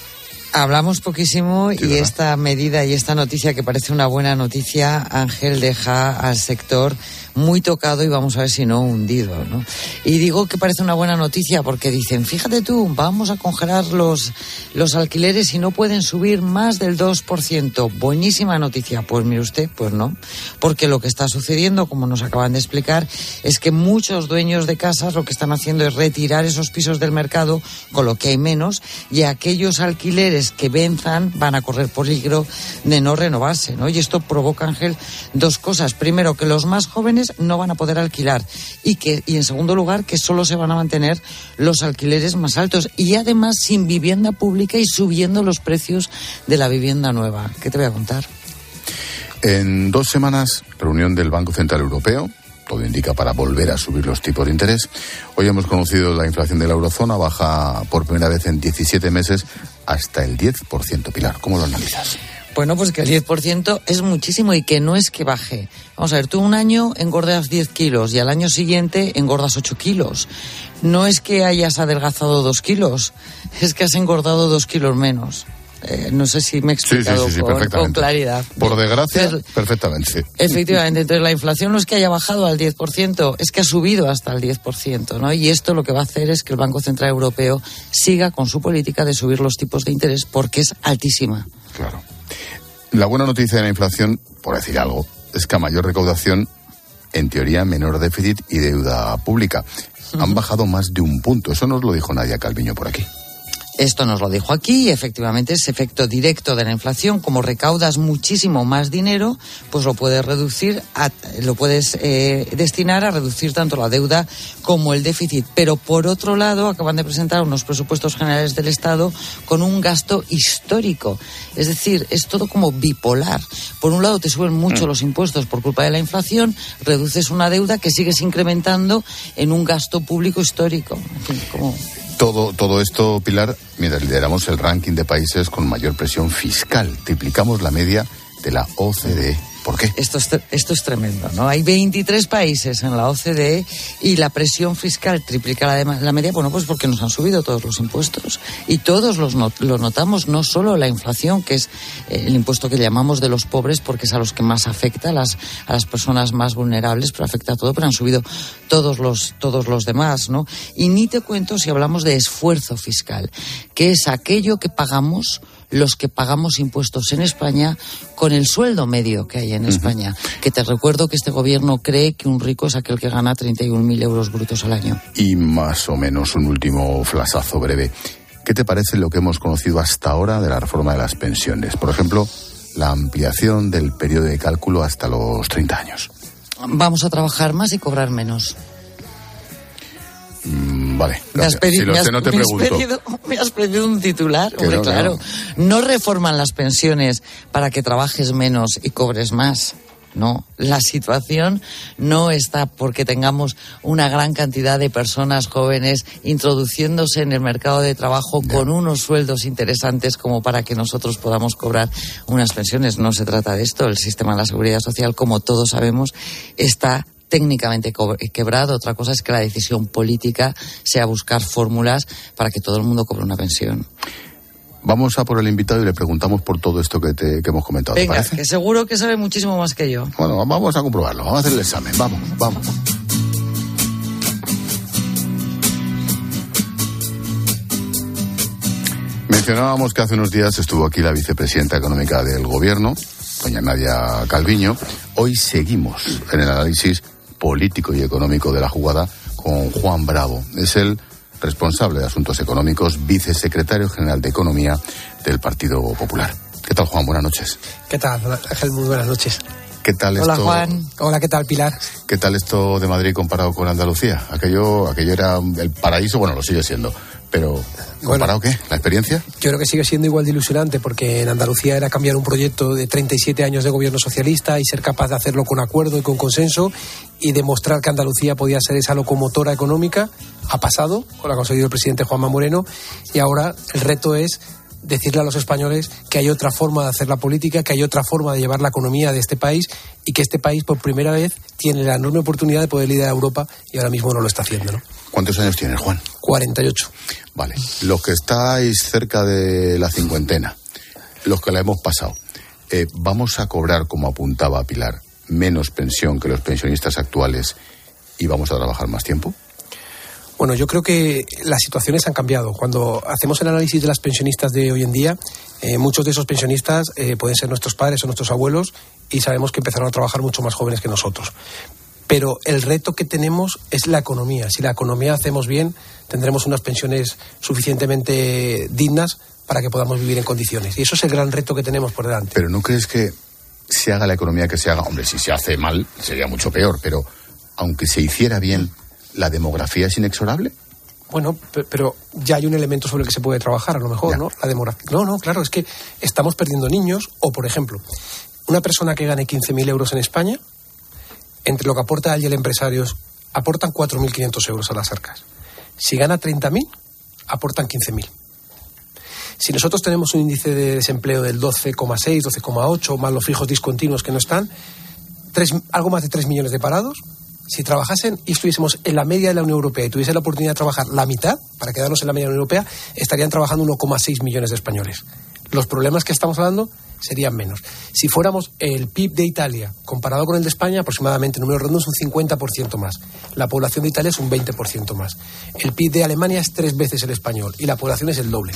Hablamos poquísimo y esta medida y esta noticia que parece una buena noticia, Ángel, deja al sector muy tocado y vamos a ver si no hundido. ¿no? Y digo que parece una buena noticia porque dicen, fíjate tú, vamos a congelar los, los alquileres y no pueden subir más del 2%. Buenísima noticia. Pues mire usted, pues no. Porque lo que está sucediendo, como nos acaban de explicar, es que muchos dueños de casas lo que están haciendo es retirar esos pisos del mercado, con lo que hay menos, y aquellos alquileres que venzan van a correr peligro de no renovarse, ¿no? Y esto provoca, Ángel, dos cosas. Primero, que los más jóvenes no van a poder alquilar y que y en segundo lugar que solo se van a mantener los alquileres más altos y además sin vivienda pública y subiendo los precios de la vivienda nueva. ¿Qué te voy a contar? En dos semanas, reunión del Banco Central Europeo, todo indica para volver a subir los tipos de interés. Hoy hemos conocido la inflación de la eurozona, baja por primera vez en 17 meses hasta el 10%. Pilar, ¿cómo lo analizas? Bueno, pues que el 10% es muchísimo y que no es que baje. Vamos a ver, tú un año engordas 10 kilos y al año siguiente engordas 8 kilos. No es que hayas adelgazado 2 kilos, es que has engordado 2 kilos menos. Eh, no sé si me he explicado sí, sí, sí, con, perfectamente. con claridad. Por desgracia, perfectamente. Efectivamente, entonces la inflación no es que haya bajado al 10%, es que ha subido hasta el 10%, ¿no? Y esto lo que va a hacer es que el Banco Central Europeo siga con su política de subir los tipos de interés porque es altísima. Claro. La buena noticia de la inflación, por decir algo, es que a mayor recaudación, en teoría, menor déficit y deuda pública. Han bajado más de un punto. Eso nos lo dijo Nadia Calviño por aquí. Esto nos lo dijo aquí y efectivamente es efecto directo de la inflación. Como recaudas muchísimo más dinero, pues lo puedes reducir, lo puedes eh, destinar a reducir tanto la deuda como el déficit. Pero por otro lado, acaban de presentar unos presupuestos generales del Estado con un gasto histórico. Es decir, es todo como bipolar. Por un lado te suben mucho mm. los impuestos por culpa de la inflación, reduces una deuda que sigues incrementando en un gasto público histórico. En fin, como todo, todo esto, Pilar, mientras lideramos el ranking de países con mayor presión fiscal. Triplicamos la media de la OCDE. ¿Por qué? Esto es, esto es tremendo, ¿no? Hay 23 países en la OCDE y la presión fiscal triplica la, la media, bueno, pues porque nos han subido todos los impuestos. Y todos los lo notamos, no solo la inflación, que es eh, el impuesto que llamamos de los pobres, porque es a los que más afecta, a las, a las personas más vulnerables, pero afecta a todo, pero han subido todos los, todos los demás, ¿no? Y ni te cuento si hablamos de esfuerzo fiscal, que es aquello que pagamos los que pagamos impuestos en España con el sueldo medio que hay en España. Que te recuerdo que este gobierno cree que un rico es aquel que gana 31.000 euros brutos al año. Y más o menos un último flasazo breve. ¿Qué te parece lo que hemos conocido hasta ahora de la reforma de las pensiones? Por ejemplo, la ampliación del periodo de cálculo hasta los 30 años. Vamos a trabajar más y cobrar menos. Mm, vale, Me has, pedido, un titular, hombre, claro. No reforman las pensiones para que trabajes menos y cobres más. No, la situación no está porque tengamos una gran cantidad de personas jóvenes introduciéndose en el mercado de trabajo con unos sueldos interesantes como para que nosotros podamos cobrar unas pensiones. No se trata de esto. El sistema de la seguridad social, como todos sabemos, está técnicamente quebrado. Otra cosa es que la decisión política sea buscar fórmulas para que todo el mundo cobre una pensión. Vamos a por el invitado y le preguntamos por todo esto que, te, hemos comentado. Venga, que seguro que sabe muchísimo más que yo. Bueno, vamos a comprobarlo. Vamos a hacer el examen. Vamos, vamos. Mencionábamos que hace unos días estuvo aquí la vicepresidenta económica del gobierno, doña Nadia Calviño. Hoy seguimos en el análisis político y económico de la jugada con Juan Bravo. Es el responsable de Asuntos Económicos, vicesecretario general de Economía del Partido Popular. ¿Qué tal, Juan? Buenas noches. ¿Qué tal, Ángel? Muy buenas noches. ¿Qué tal Hola, Juan. Hola, ¿qué tal, Pilar? ¿Qué tal esto de Madrid comparado con Andalucía? Aquello, aquello era el paraíso, bueno, lo sigue siendo, pero ¿comparado qué? ¿La experiencia? Yo creo que sigue siendo igual de ilusionante porque en Andalucía era cambiar un proyecto de 37 años de gobierno socialista y ser capaz de hacerlo con acuerdo y con consenso y demostrar que Andalucía podía ser esa locomotora económica. Ha pasado, lo ha conseguido el presidente Juanma Moreno y ahora el reto es decirle a los españoles que hay otra forma de hacer la política, que hay otra forma de llevar la economía de este país y que este país por primera vez tiene la enorme oportunidad de poder liderar a Europa y ahora mismo no lo está haciendo. ¿no? ¿Cuántos años tienes, Juan? 48. Vale. Los que estáis cerca de la cincuentena, los que la hemos pasado, eh, ¿vamos a cobrar, como apuntaba Pilar, menos pensión que los pensionistas actuales y vamos a trabajar más tiempo? Bueno, yo creo que las situaciones han cambiado. Cuando hacemos el análisis de las pensionistas de hoy en día, eh, muchos de esos pensionistas eh, pueden ser nuestros padres o nuestros abuelos y sabemos que empezaron a trabajar mucho más jóvenes que nosotros. Pero el reto que tenemos es la economía. Si la economía hacemos bien, tendremos unas pensiones suficientemente dignas para que podamos vivir en condiciones. Y eso es el gran reto que tenemos por delante. Pero ¿no crees que se haga la economía que se haga? Hombre, si se hace mal sería mucho peor, pero aunque se hiciera bien, ¿la demografía es inexorable? Bueno, pero ya hay un elemento sobre el que se puede trabajar, a lo mejor, ¿no? La demografía. No, no, claro, es que estamos perdiendo niños, o por ejemplo, una persona que gane 15.000 euros en España, entre lo que aporta él y el empresario, aportan 4.500 euros a las arcas. Si gana 30.000, aportan 15.000. Si nosotros tenemos un índice de desempleo del 12,6, 12,8, más los fijos discontinuos que no están, algo más de 3 millones de parados, si trabajasen y estuviésemos en la media de la Unión Europea y tuviesen la oportunidad de trabajar la mitad, para quedarnos en la media de la Unión Europea, estarían trabajando 1,6 millones de españoles. Los problemas que estamos hablando serían menos. Si fuéramos el PIB de Italia comparado con el de España, aproximadamente, número redondo, es un 50% más. La población de Italia es un 20% más. El PIB de Alemania es tres veces el español y la población es el doble.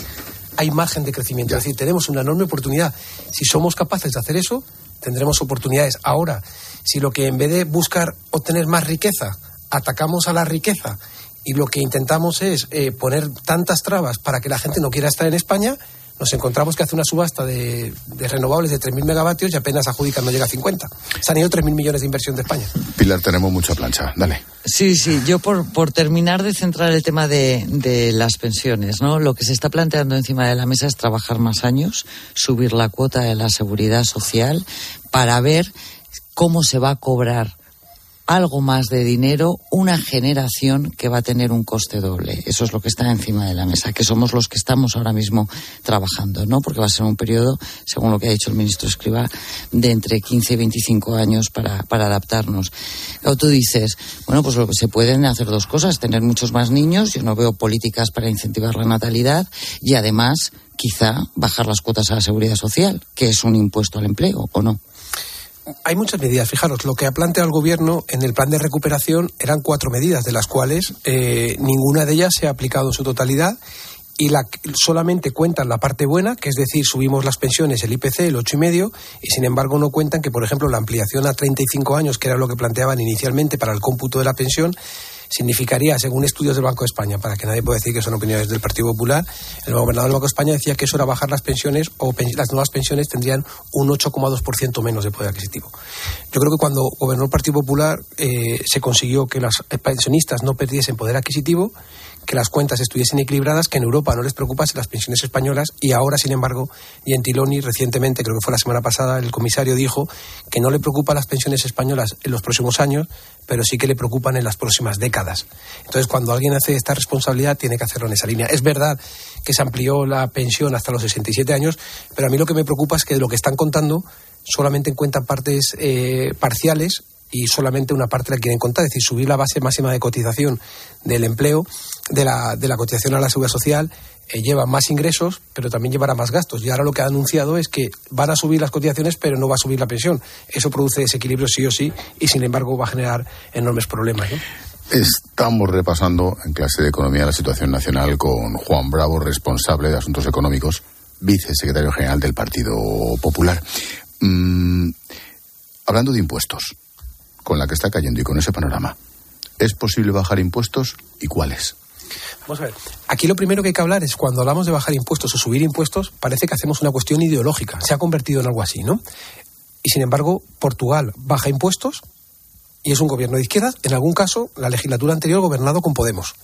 Hay margen de crecimiento. Es decir, tenemos una enorme oportunidad. Si somos capaces de hacer eso, tendremos oportunidades. Ahora, si lo que en vez de buscar obtener más riqueza, atacamos a la riqueza y lo que intentamos es eh, poner tantas trabas para que la gente no quiera estar en España, nos encontramos que hace una subasta de, de renovables de 3.000 megavatios y apenas adjudican, no llega a 50. Se han ido 3.000 millones de inversión de España. Pilar, tenemos mucha plancha. Dale. Sí, sí, yo por, por terminar de centrar el tema de, de las pensiones, ¿no? Lo que se está planteando encima de la mesa es trabajar más años, subir la cuota de la seguridad social para ver cómo se va a cobrar algo más de dinero una generación que va a tener un coste doble. Eso es lo que está encima de la mesa, que somos los que estamos ahora mismo trabajando, ¿no? Porque va a ser un periodo, según lo que ha dicho el ministro Escriba, de entre 15 y 25 años para, para adaptarnos. O tú dices, bueno, pues lo que se pueden hacer dos cosas, tener muchos más niños, yo no veo políticas para incentivar la natalidad y además quizá bajar las cuotas a la seguridad social, que es un impuesto al empleo, ¿o no? Hay muchas medidas. Fijaros, lo que ha planteado el gobierno en el plan de recuperación eran cuatro medidas, de las cuales eh, ninguna de ellas se ha aplicado en su totalidad y la, solamente cuentan la parte buena, que es decir, subimos las pensiones, el IPC, el ocho y medio, y sin embargo no cuentan que, por ejemplo, la ampliación a 35 años, que era lo que planteaban inicialmente para el cómputo de la pensión, significaría, según estudios del Banco de España, para que nadie pueda decir que son opiniones del Partido Popular, el gobernador del Banco de España decía que eso era bajar las pensiones o las nuevas pensiones tendrían un 8,2% menos de poder adquisitivo. Yo creo que cuando gobernó el Partido Popular eh, se consiguió que los pensionistas no perdiesen poder adquisitivo que las cuentas estuviesen equilibradas, que en Europa no les preocupase las pensiones españolas y ahora, sin embargo, Gentiloni recientemente, creo que fue la semana pasada, el comisario dijo que no le preocupan las pensiones españolas en los próximos años, pero sí que le preocupan en las próximas décadas. Entonces, cuando alguien hace esta responsabilidad, tiene que hacerlo en esa línea. Es verdad que se amplió la pensión hasta los 67 años, pero a mí lo que me preocupa es que de lo que están contando solamente encuentran partes eh, parciales y solamente una parte la quieren contar, es decir, subir la base máxima de cotización del empleo, de la, de la cotización a la seguridad social, eh, lleva más ingresos, pero también llevará más gastos. Y ahora lo que ha anunciado es que van a subir las cotizaciones, pero no va a subir la pensión. Eso produce desequilibrio sí o sí, y sin embargo va a generar enormes problemas. Estamos repasando en clase de economía la situación nacional con Juan Bravo, responsable de asuntos económicos, vicesecretario general del Partido Popular. Mm, hablando de impuestos, con la que está cayendo y con ese panorama, ¿es posible bajar impuestos y cuáles? Vamos a ver. Aquí lo primero que hay que hablar es cuando hablamos de bajar impuestos o subir impuestos, parece que hacemos una cuestión ideológica. Se ha convertido en algo así, ¿no? Y sin embargo, Portugal baja impuestos y es un gobierno de izquierda. En algún caso, la legislatura anterior gobernado con Podemos.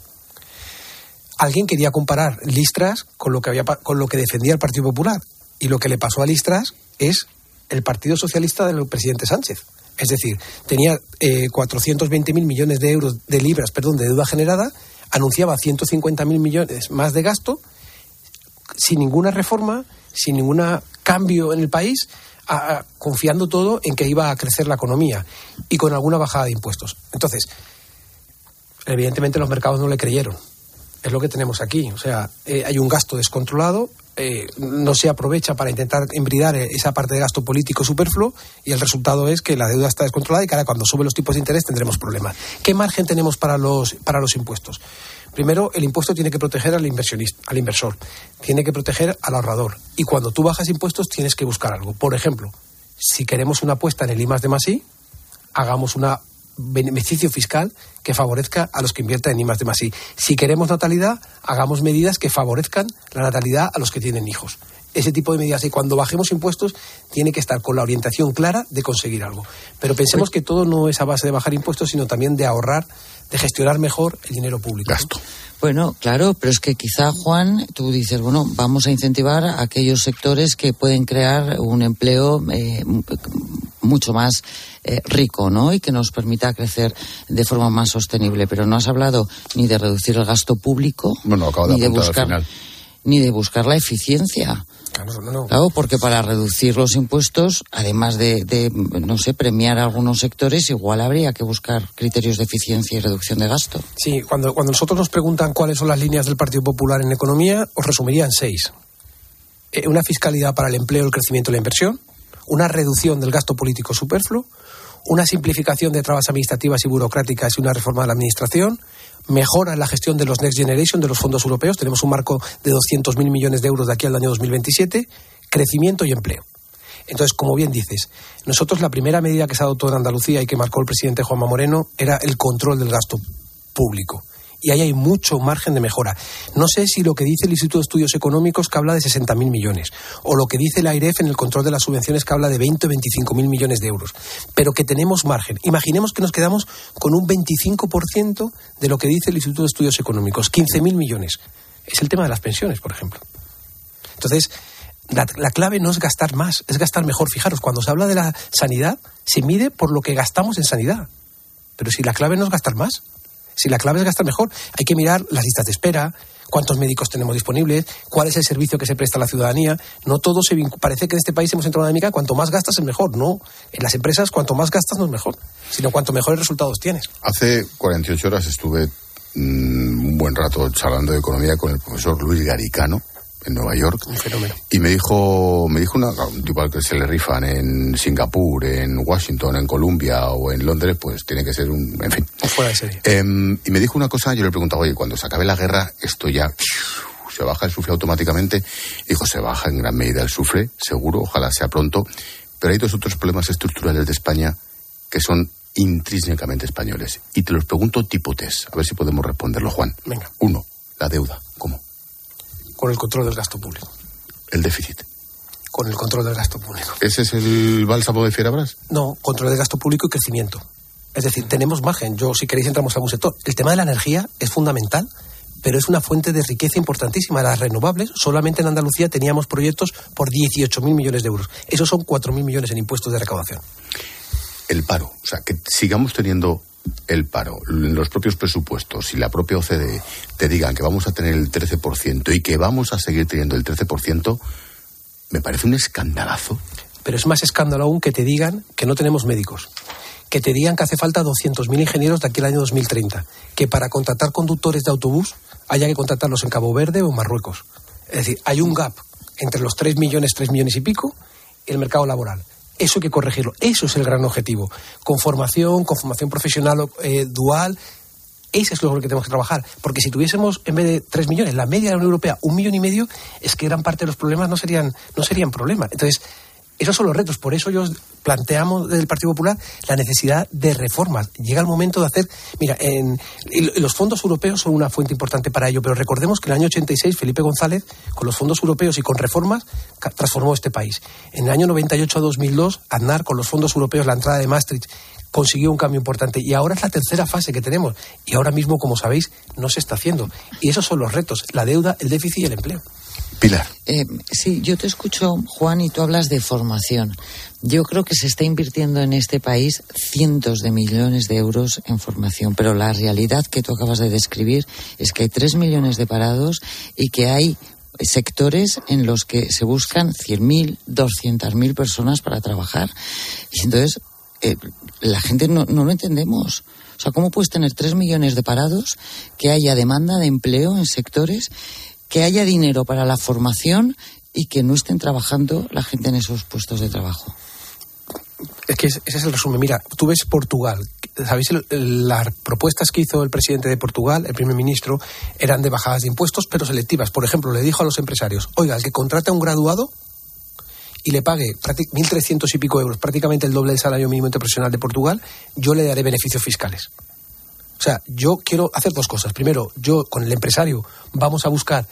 Alguien quería comparar Listras con lo que había con lo que defendía el Partido Popular y lo que le pasó a Listras es el Partido Socialista del presidente Sánchez. Es decir, tenía eh, 420.000 millones de euros, de libras, perdón, de deuda generada, anunciaba 150.000 millones más de gasto, sin ninguna reforma, sin ningún cambio en el país, confiando todo en que iba a crecer la economía y con alguna bajada de impuestos. Entonces, evidentemente los mercados no le creyeron. Es lo que tenemos aquí. O sea, eh, hay un gasto descontrolado, eh, no se aprovecha para intentar embridar esa parte de gasto político superfluo y el resultado es que la deuda está descontrolada y que ahora cuando suben los tipos de interés tendremos problemas. ¿Qué margen tenemos para los, para los impuestos? Primero, el impuesto tiene que proteger al inversionista, al inversor, tiene que proteger al ahorrador. Y cuando tú bajas impuestos tienes que buscar algo. Por ejemplo, si queremos una apuesta en el I de Masí, hagamos una beneficio fiscal que favorezca a los que inviertan en I de I. Si queremos natalidad, hagamos medidas que favorezcan la natalidad a los que tienen hijos. Ese tipo de medidas. Y cuando bajemos impuestos, tiene que estar con la orientación clara de conseguir algo. Pero pensemos que todo no es a base de bajar impuestos, sino también de ahorrar, de gestionar mejor el dinero público. Gasto. Bueno, claro, pero es que quizá, Juan, tú dices, bueno, vamos a incentivar a aquellos sectores que pueden crear un empleo eh, mucho más eh, rico, ¿no? Y que nos permita crecer de forma más sostenible. Pero no has hablado ni de reducir el gasto público, ni de buscar, ni de buscar la eficiencia. Claro, porque para reducir los impuestos, además de, no sé, premiar a algunos sectores, igual habría que buscar criterios de eficiencia y reducción de gasto. Sí, cuando, cuando nosotros nos preguntan cuáles son las líneas del Partido Popular en economía, os resumirían seis. Eh, una fiscalidad para el empleo, el crecimiento y la inversión, una reducción del gasto político superfluo, una simplificación de trabas administrativas y burocráticas y una reforma de la administración, mejora la gestión de los Next Generation, de los fondos europeos, tenemos un marco de 200.000 millones de euros de aquí al año 2027, crecimiento y empleo. Entonces, como bien dices, nosotros la primera medida que se adoptó en Andalucía y que marcó el presidente Juanma Moreno era el control del gasto público. Y ahí hay mucho margen de mejora. No sé si lo que dice el Instituto de Estudios Económicos que habla de 60.000 millones, o lo que dice la AIREF en el control de las subvenciones que habla de 20 o 25.000 millones de euros, pero que tenemos margen. Imaginemos que nos quedamos con un 25% de lo que dice el Instituto de Estudios Económicos, 15.000 millones. Es el tema de las pensiones, por ejemplo. Entonces, la, la, clave no es gastar más, es gastar mejor. Fijaros, cuando se habla de la sanidad, se mide por lo que gastamos en sanidad. Pero si la clave no es gastar más, si la clave es gastar mejor, hay que mirar las listas de espera, cuántos médicos tenemos disponibles, cuál es el servicio que se presta a la ciudadanía. No todo se Parece que en este país hemos entrado en una dinámica cuanto más gastas es mejor. No, en las empresas cuanto más gastas no es mejor, sino cuanto mejores resultados tienes. Hace 48 horas estuve mm, un buen rato charlando de economía con el profesor Luis Garicano, en Nueva York. Un fenómeno. Y me dijo, me dijo una, igual que se le rifan en Singapur, en Washington, en Columbia o en Londres, pues tiene que ser un, en fin. fuera de serie. Eh, y me dijo una cosa, yo le preguntaba, oye, cuando se acabe la guerra, esto ya se baja el sufre automáticamente. Dijo, se baja en gran medida el sufre, seguro, ojalá sea pronto. Pero hay dos otros problemas estructurales de España que son intrínsecamente españoles. Y te los pregunto tipo test, a ver si podemos responderlo, Juan. Venga. Uno, la deuda. ¿Cómo? Con el control del gasto público. El déficit. Con el control del gasto público. ¿Ese es el bálsamo de Fierabras? No, control del gasto público y crecimiento. Es decir, tenemos margen. Yo, si queréis, entramos a un sector. El tema de la energía es fundamental, pero es una fuente de riqueza importantísima. Las renovables, solamente en Andalucía teníamos proyectos por 18.000 millones de euros. Esos son 4.000 millones en impuestos de recaudación. El paro. O sea, que sigamos teniendo el paro, los propios presupuestos y la propia OCDE te digan que vamos a tener el 13% y que vamos a seguir teniendo el 13%, me parece un escandalazo. Pero es más escándalo aún que te digan que no tenemos médicos, que te digan que hace falta 200.000 ingenieros de aquí al año 2030, que para contratar conductores de autobús haya que contratarlos en Cabo Verde o en Marruecos. Es decir, hay un gap entre los 3 millones, 3 millones y pico y el mercado laboral. Eso hay que corregirlo. Eso es el gran objetivo. Con formación, con formación profesional eh, dual. Ese es lo que tenemos que trabajar. Porque si tuviésemos, en vez de 3 millones, la media de la Unión Europea, un millón y medio, es que gran parte de los problemas no serían, no serían problemas. Entonces, esos son los retos. Por eso yo planteamos desde el Partido Popular la necesidad de reformas. Llega el momento de hacer. Mira, los fondos europeos son una fuente importante para ello, pero recordemos que en el año 86 Felipe González, con los fondos europeos y con reformas, transformó este país. En el año 98 a 2002, Aznar, con los fondos europeos, la entrada de Maastricht, consiguió un cambio importante. Y ahora es la tercera fase que tenemos. Y ahora mismo, como sabéis, no se está haciendo. Y esos son los retos: la deuda, el déficit y el empleo. Pilar. Eh, sí, yo te escucho, Juan, y tú hablas de formación. Yo creo que se está invirtiendo en este país cientos de millones de euros en formación, pero la realidad que tú acabas de describir es que hay tres millones de parados y que hay sectores en los que se buscan 100.000, 200.000 personas para trabajar. Y entonces, eh, la gente no, no lo entendemos. O sea, ¿cómo puedes tener tres millones de parados, que haya demanda de empleo en sectores que haya dinero para la formación y que no estén trabajando la gente en esos puestos de trabajo. Es que ese es el resumen. Mira, tú ves Portugal. ¿Sabéis? Las propuestas que hizo el presidente de Portugal, el primer ministro, eran de bajadas de impuestos, pero selectivas. Por ejemplo, le dijo a los empresarios, oiga, el que contrate a un graduado y le pague 1.300 y pico euros, prácticamente el doble del salario mínimo interprofesional de Portugal, yo le daré beneficios fiscales. O sea, yo quiero hacer dos cosas. Primero, yo con el empresario vamos a buscar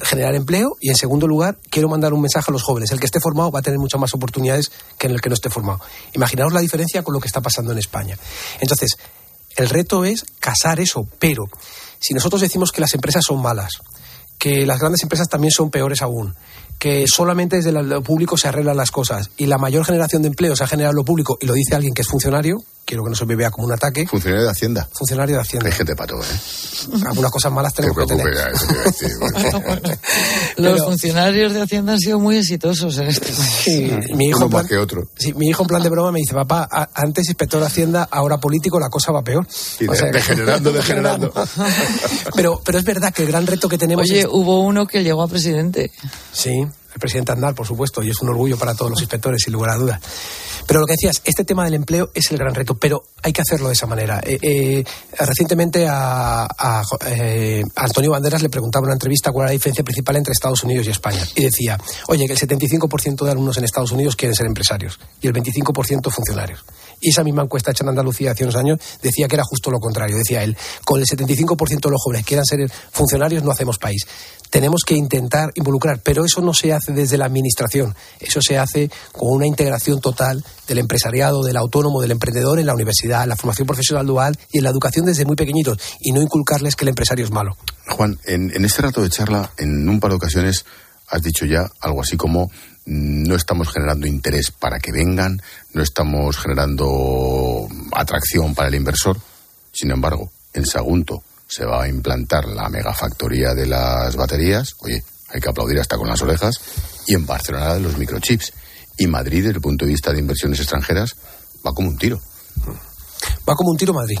generar empleo y en segundo lugar quiero mandar un mensaje a los jóvenes. El que esté formado va a tener muchas más oportunidades que en el que no esté formado. Imaginaos la diferencia con lo que está pasando en España. Entonces, el reto es casar eso, pero si nosotros decimos que las empresas son malas, que las grandes empresas también son peores aún, que solamente desde lo público se arreglan las cosas y la mayor generación de empleo se ha generado en lo público y lo dice alguien que es funcionario, quiero que no se me vea como un ataque. Funcionario de Hacienda. Funcionario de Hacienda. Hay gente para todo, ¿eh? Algunas cosas malas tenemos que tener. Ya, eso te decir. Los funcionarios de Hacienda han sido muy exitosos en este país. Sí, mi hijo, Uno más plan, que otro. sí, mi hijo en plan de broma me dice, papá, antes inspector de Hacienda, ahora político, la cosa va peor. Y de- degenerando, degenerando. pero, pero es verdad que el gran reto que tenemos Oye, es... hubo uno que llegó a presidente. Sí, el presidente Aznar, por supuesto, y es un orgullo para todos los inspectores, sin lugar a dudas. Pero lo que decías, este tema del empleo es el gran reto, pero hay que hacerlo de esa manera. Eh, eh, recientemente eh, a Antonio Banderas le preguntaba en una entrevista cuál era la diferencia principal entre Estados Unidos y España. Y decía, oye, que el 75% de alumnos en Estados Unidos quieren ser empresarios y el 25% funcionarios. Y esa misma encuesta hecha en Andalucía hace unos años decía que era justo lo contrario. Decía él, con el 75% de los jóvenes que quieran ser funcionarios no hacemos país. Tenemos que intentar involucrar, pero eso no se hace desde la administración, eso se hace con una integración total del empresariado, del autónomo, del emprendedor en la universidad, en la formación profesional dual y en la educación desde muy pequeñitos y no inculcarles que el empresario es malo. Juan, en, en este rato de charla, en un par de ocasiones has dicho ya algo así como no estamos generando interés para que vengan, no estamos generando atracción para el inversor. Sin embargo, en Sagunto se va a implantar la megafactoría de las baterías. Oye, hay que aplaudir hasta con las orejas. Y en Barcelona los microchips. Y Madrid, desde el punto de vista de inversiones extranjeras, va como un tiro. Va como un tiro Madrid.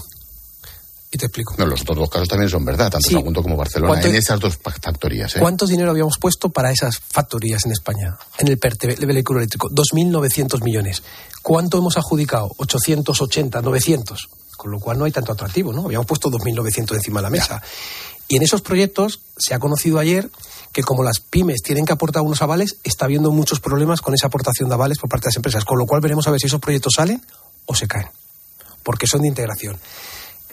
Y te explico. No, los otros dos casos también son verdad, tanto Sagunto como Barcelona, en esas dos factorías. ¿eh? ¿Cuánto dinero habíamos puesto para esas factorías en España? En el PERTE, el vehículo eléctrico. 2.900 millones. ¿Cuánto hemos adjudicado? 880, 900. Con lo cual no hay tanto atractivo, ¿no? Habíamos puesto 2.900 encima de la mesa. Y en esos proyectos se ha conocido ayer que como las pymes tienen que aportar unos avales, está habiendo muchos problemas con esa aportación de avales por parte de las empresas. Con lo cual veremos a ver si esos proyectos salen o se caen. Porque son de integración.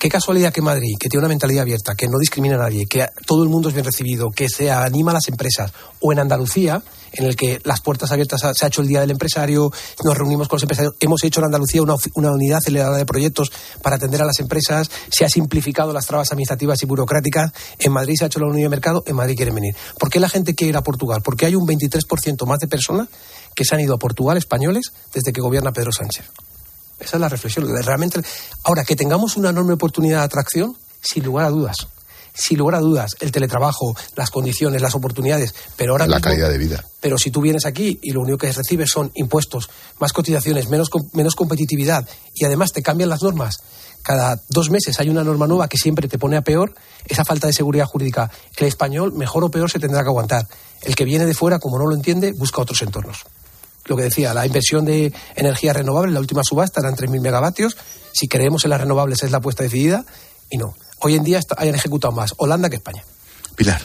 Qué casualidad que Madrid, que tiene una mentalidad abierta, que no discrimina a nadie, que todo el mundo es bien recibido, que se anima a las empresas, o en Andalucía, en el que las puertas abiertas se ha hecho el Día del Empresario, nos reunimos con los empresarios, hemos hecho en Andalucía una, una unidad acelerada de proyectos para atender a las empresas, se ha simplificado las trabas administrativas y burocráticas, en Madrid se ha hecho la unidad de mercado, en Madrid quieren venir. ¿Por qué la gente quiere ir a Portugal? Porque hay un 23% más de personas que se han ido a Portugal, españoles, desde que gobierna Pedro Sánchez. Esa es la reflexión. Realmente, ahora, que tengamos una enorme oportunidad de atracción, sin lugar a dudas. Sin lugar a dudas, el teletrabajo, las condiciones, las oportunidades, pero ahora la calidad de vida. Pero si tú vienes aquí y lo único que recibes son impuestos, más cotizaciones, menos, menos competitividad y además te cambian las normas, cada dos meses hay una norma nueva que siempre te pone a peor, esa falta de seguridad jurídica, el español, mejor o peor, se tendrá que aguantar. El que viene de fuera, como no lo entiende, busca otros entornos lo que decía, la inversión de energía renovable, la última subasta eran 3.000 megavatios. Si creemos en las renovables es la apuesta decidida y no. Hoy en día hayan ejecutado más Holanda que España. Pilar.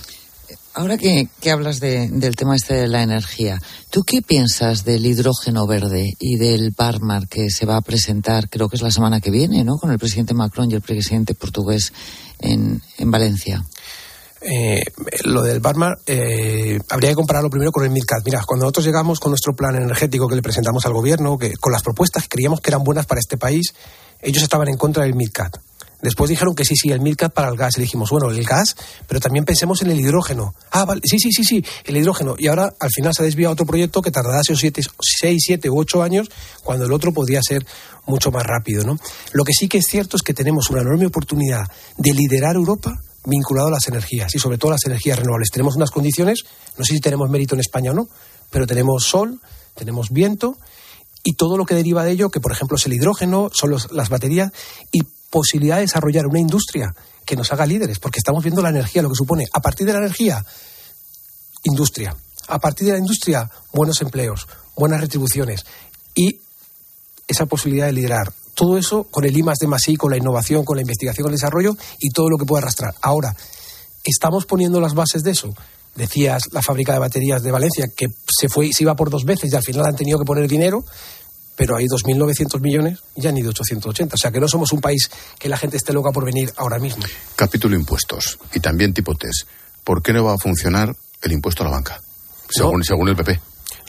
Ahora que, hablas del tema este de la energía, ¿tú qué piensas del hidrógeno verde y del Barmar que se va a presentar, creo que es la semana que viene, ¿no? Con el presidente Macron y el presidente portugués en, en Valencia. Eh, lo del Barmar eh, habría que compararlo primero con el MidCat. Mira, cuando nosotros llegamos con nuestro plan energético que le presentamos al gobierno, que con las propuestas que creíamos que eran buenas para este país, ellos estaban en contra del MidCat. Después dijeron que sí, sí, el MidCat para el gas. Y dijimos, bueno, el gas, pero también pensemos en el hidrógeno. Ah, vale, sí, sí, sí, sí, el hidrógeno. Y ahora al final se ha desviado otro proyecto que tardará 6, 7 u 8 años, cuando el otro podría ser mucho más rápido. ¿no? Lo que sí que es cierto es que tenemos una enorme oportunidad de liderar Europa vinculado a las energías y sobre todo a las energías renovables. Tenemos unas condiciones, no sé si tenemos mérito en España o no, pero tenemos sol, tenemos viento y todo lo que deriva de ello, que por ejemplo es el hidrógeno, son las baterías y posibilidad de desarrollar una industria que nos haga líderes, porque estamos viendo la energía, lo que supone, a partir de la energía, industria. A partir de la industria, buenos empleos, buenas retribuciones y esa posibilidad de liderar todo eso con el I más de más I, con la innovación, con la investigación, con el desarrollo y todo lo que puede arrastrar. Ahora, ¿estamos poniendo las bases de eso? Decías la fábrica de baterías de Valencia, que se, fue, se iba por dos veces y al final han tenido que poner dinero, pero hay 2.900 millones y ya han ido 880. O sea que no somos un país que la gente esté loca por venir ahora mismo. Capítulo impuestos y también tipo test. ¿Por qué no va a funcionar el impuesto a la banca? Según, según el PP.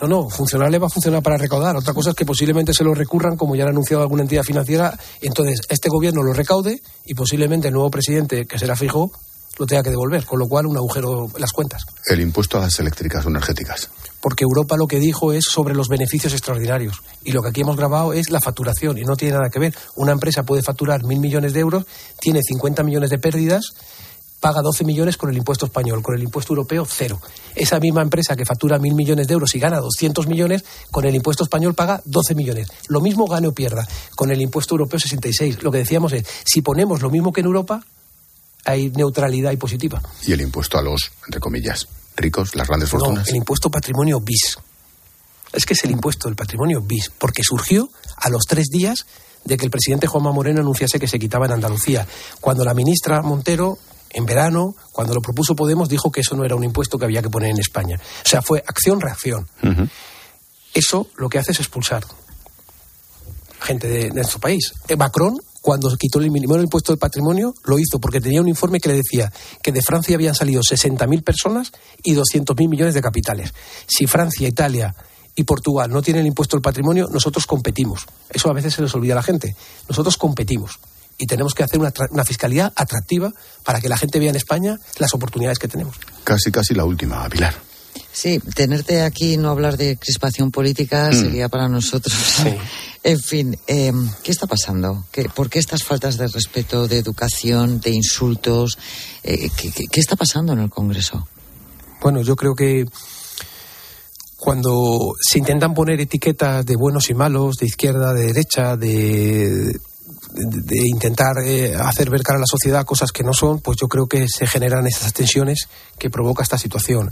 No, no, funcionarle va a funcionar para recaudar. Otra cosa es que posiblemente se lo recurran, como ya ha anunciado alguna entidad financiera. Entonces, este gobierno lo recaude y posiblemente el nuevo presidente, que será fijo, lo tenga que devolver, con lo cual un agujero en las cuentas. El impuesto a las eléctricas o energéticas. Porque Europa lo que dijo es sobre los beneficios extraordinarios. Y lo que aquí hemos grabado es la facturación, y no tiene nada que ver. Una empresa puede facturar mil millones de euros, tiene 50 millones de pérdidas paga 12 millones con el impuesto español, con el impuesto europeo cero. Esa misma empresa que factura mil millones de euros y gana 200 millones, con el impuesto español paga 12 millones. Lo mismo gane o pierda, con el impuesto europeo 66. Lo que decíamos es, si ponemos lo mismo que en Europa, hay neutralidad y positiva. Y el impuesto a los, entre comillas, ricos, las grandes fortunas. No, el impuesto patrimonio bis. Es que es el impuesto del patrimonio bis, porque surgió a los tres días de que el presidente Juanma Moreno anunciase que se quitaba en Andalucía. Cuando la ministra Montero en verano, cuando lo propuso Podemos, dijo que eso no era un impuesto que había que poner en España. O sea, fue acción-reacción. Eso lo que hace es expulsar. gente de, nuestro país. Eh, Macron, cuando quitó el mínimo impuesto del patrimonio, lo hizo porque tenía un informe que le decía que de Francia habían salido 60.000 personas y 200.000 millones de capitales. Si Francia, Italia y Portugal no tienen el impuesto del patrimonio, nosotros competimos. Eso a veces se les olvida a la gente. Nosotros competimos y tenemos que hacer una, una, fiscalidad atractiva para que la gente vea en España las oportunidades que tenemos. Casi, casi la última, Pilar. Sí, tenerte aquí y no hablar de crispación política mm. sería para nosotros. en fin, eh, ¿qué está pasando? ¿Qué, ¿Por qué estas faltas de respeto, de educación, de insultos? Eh, ¿qué, qué está pasando en el Congreso? Bueno, yo creo que cuando se intentan poner etiquetas de buenos y malos, de izquierda, de derecha, de, de, intentar eh, hacer ver cara a la sociedad cosas que no son, pues yo creo que se generan esas tensiones que provoca esta situación.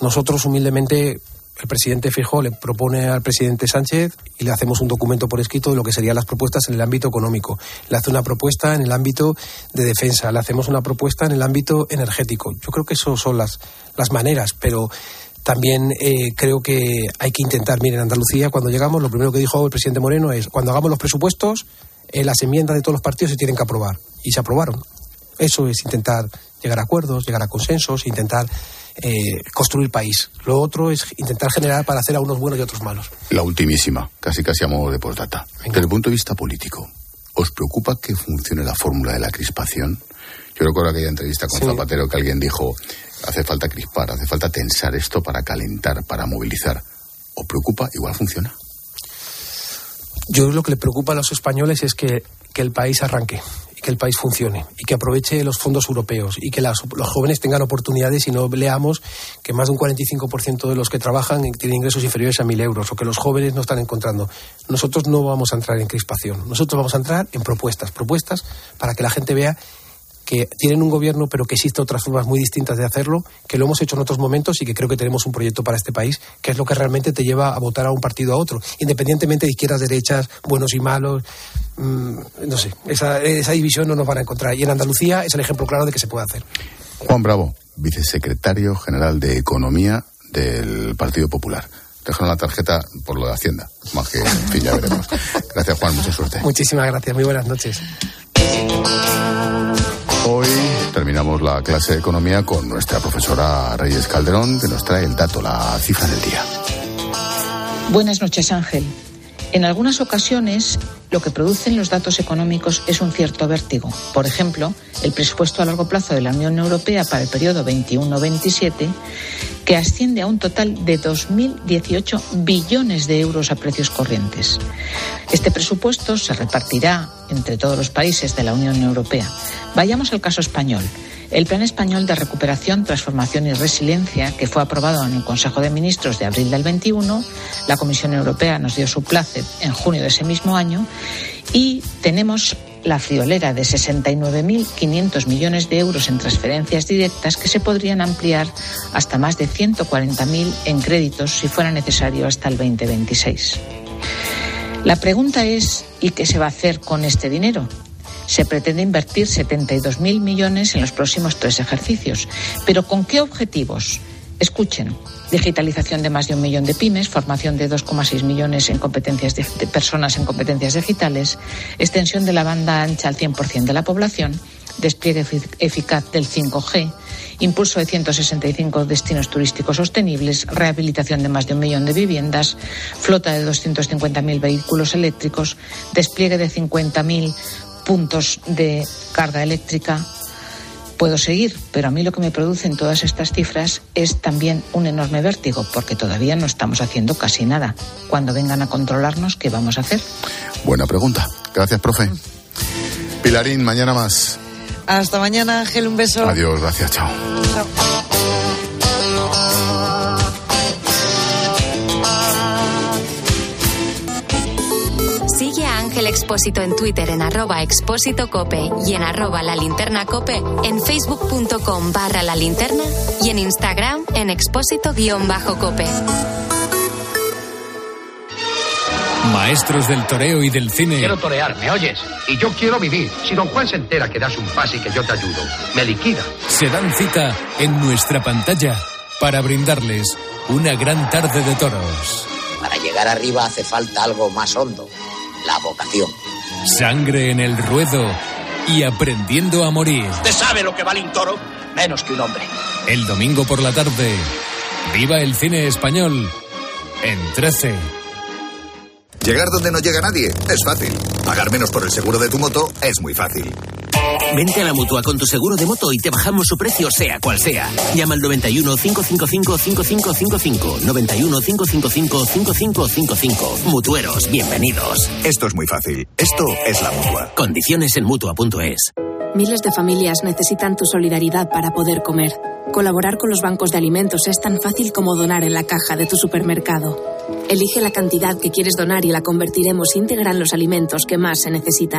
Nosotros, humildemente, el presidente Fijó le propone al presidente Sánchez y le hacemos un documento por escrito de lo que serían las propuestas en el ámbito económico. Le hace una propuesta en el ámbito de defensa, le hacemos una propuesta en el ámbito energético. Yo creo que eso son las, las maneras, pero también eh, creo que hay que intentar, miren, en Andalucía, cuando llegamos, lo primero que dijo el presidente Moreno es, cuando hagamos los presupuestos, eh, las enmiendas de todos los partidos se tienen que aprobar. Y se aprobaron. Eso es intentar llegar a acuerdos, llegar a consensos, intentar eh, construir país. Lo otro es intentar generar para hacer a unos buenos y otros malos. La ultimísima, casi casi a modo de postdata. Desde el punto de vista político, ¿os preocupa que funcione la fórmula de la crispación? Yo recuerdo aquella entrevista con Zapatero que alguien dijo, hace falta crispar, hace falta tensar esto para calentar, para movilizar. ¿Os preocupa? Igual funciona. Yo lo que le preocupa a los españoles es que, el país arranque y que el país funcione y que aproveche los fondos europeos y que los jóvenes tengan oportunidades y no leamos que más de un 45% de los que trabajan tienen ingresos inferiores a 1.000 euros o que los jóvenes no están encontrando. Nosotros no vamos a entrar en crispación, nosotros vamos a entrar en propuestas, propuestas para que la gente vea que tienen un gobierno, pero que existen otras formas muy distintas de hacerlo, que lo hemos hecho en otros momentos y que creo que tenemos un proyecto para este país, que es lo que realmente te lleva a votar a un partido a otro, independientemente de izquierdas, derechas, buenos y malos. Mm, no sé, esa, esa división no nos van a encontrar. Y en Andalucía es el ejemplo claro de que se puede hacer. Juan Bravo, vicesecretario general de Economía del Partido Popular dejaron la tarjeta por lo de Hacienda. Más que, en fin, ya veremos. Gracias, Juan. Mucha suerte. Muchísimas gracias. Muy buenas noches. Hoy terminamos la clase de economía con nuestra profesora Reyes Calderón, que nos trae el dato, la cifra del día. Buenas noches, Ángel. En algunas ocasiones, lo que producen los datos económicos es un cierto vértigo. Por ejemplo, el presupuesto a largo plazo de la Unión Europea para el periodo 21-27, que asciende a un total de 2.018 billones de euros a precios corrientes. Este presupuesto se repartirá entre todos los países de la Unión Europea. Vayamos al caso español. El Plan Español de Recuperación, Transformación y Resiliencia, que fue aprobado en el Consejo de Ministros de abril del 21, la Comisión Europea nos dio su placer en junio de ese mismo año y tenemos la friolera de 69.500 millones de euros en transferencias directas que se podrían ampliar hasta más de 140.000 en créditos si fuera necesario hasta el 2026. La pregunta es, ¿y qué se va a hacer con este dinero? Se pretende invertir 72.000 millones en los próximos tres ejercicios. ¿Pero con qué objetivos? Escuchen. Digitalización de más de un millón de pymes, formación de 2,6 millones en competencias de, personas en competencias digitales, extensión de la banda ancha al 100% de la población, despliegue eficaz del 5G, impulso de 165 destinos turísticos sostenibles, rehabilitación de más de un millón de viviendas, flota de 250.000 vehículos eléctricos, despliegue de 50.000 puntos de carga eléctrica. Puedo seguir, pero a mí lo que me producen todas estas cifras es también un enorme vértigo, porque todavía no estamos haciendo casi nada. Cuando vengan a controlarnos, ¿qué vamos a hacer? Buena pregunta. Gracias, profe. Pilarín, mañana más. Hasta mañana, Ángel, un beso. Adiós, gracias, chao. Chao. Expósito en Twitter en arroba expósito cope y en arroba la linterna cope, en facebook.com barra la linterna y en Instagram en expósito guion bajo cope. Maestros del toreo y del cine. Quiero torear, ¿me oyes? Y yo quiero vivir. Si don Juan se entera que das un pase y que yo te ayudo, me liquida. Se dan cita en nuestra pantalla para brindarles una gran tarde de toros. Para llegar arriba hace falta algo más hondo la vocación. Sangre en el ruedo y aprendiendo a morir. ¿Usted sabe lo que vale un toro? Menos que un hombre. El domingo por la tarde. Viva el cine español en 13. Llegar donde no llega nadie es fácil. Pagar menos por el seguro de tu moto es muy fácil. Vente a la mutua con tu seguro de moto y te bajamos su precio, sea cual sea. Llama al 91 555 5555. 91 555 5555. Mutueros, bienvenidos. Esto es muy fácil. Esto es la mutua. Condiciones en mutua.es. Miles de familias necesitan tu solidaridad para poder comer. Colaborar con los bancos de alimentos es tan fácil como donar en la caja de tu supermercado. Elige la cantidad que quieres donar y la convertiremos íntegra en los alimentos que más se necesitan.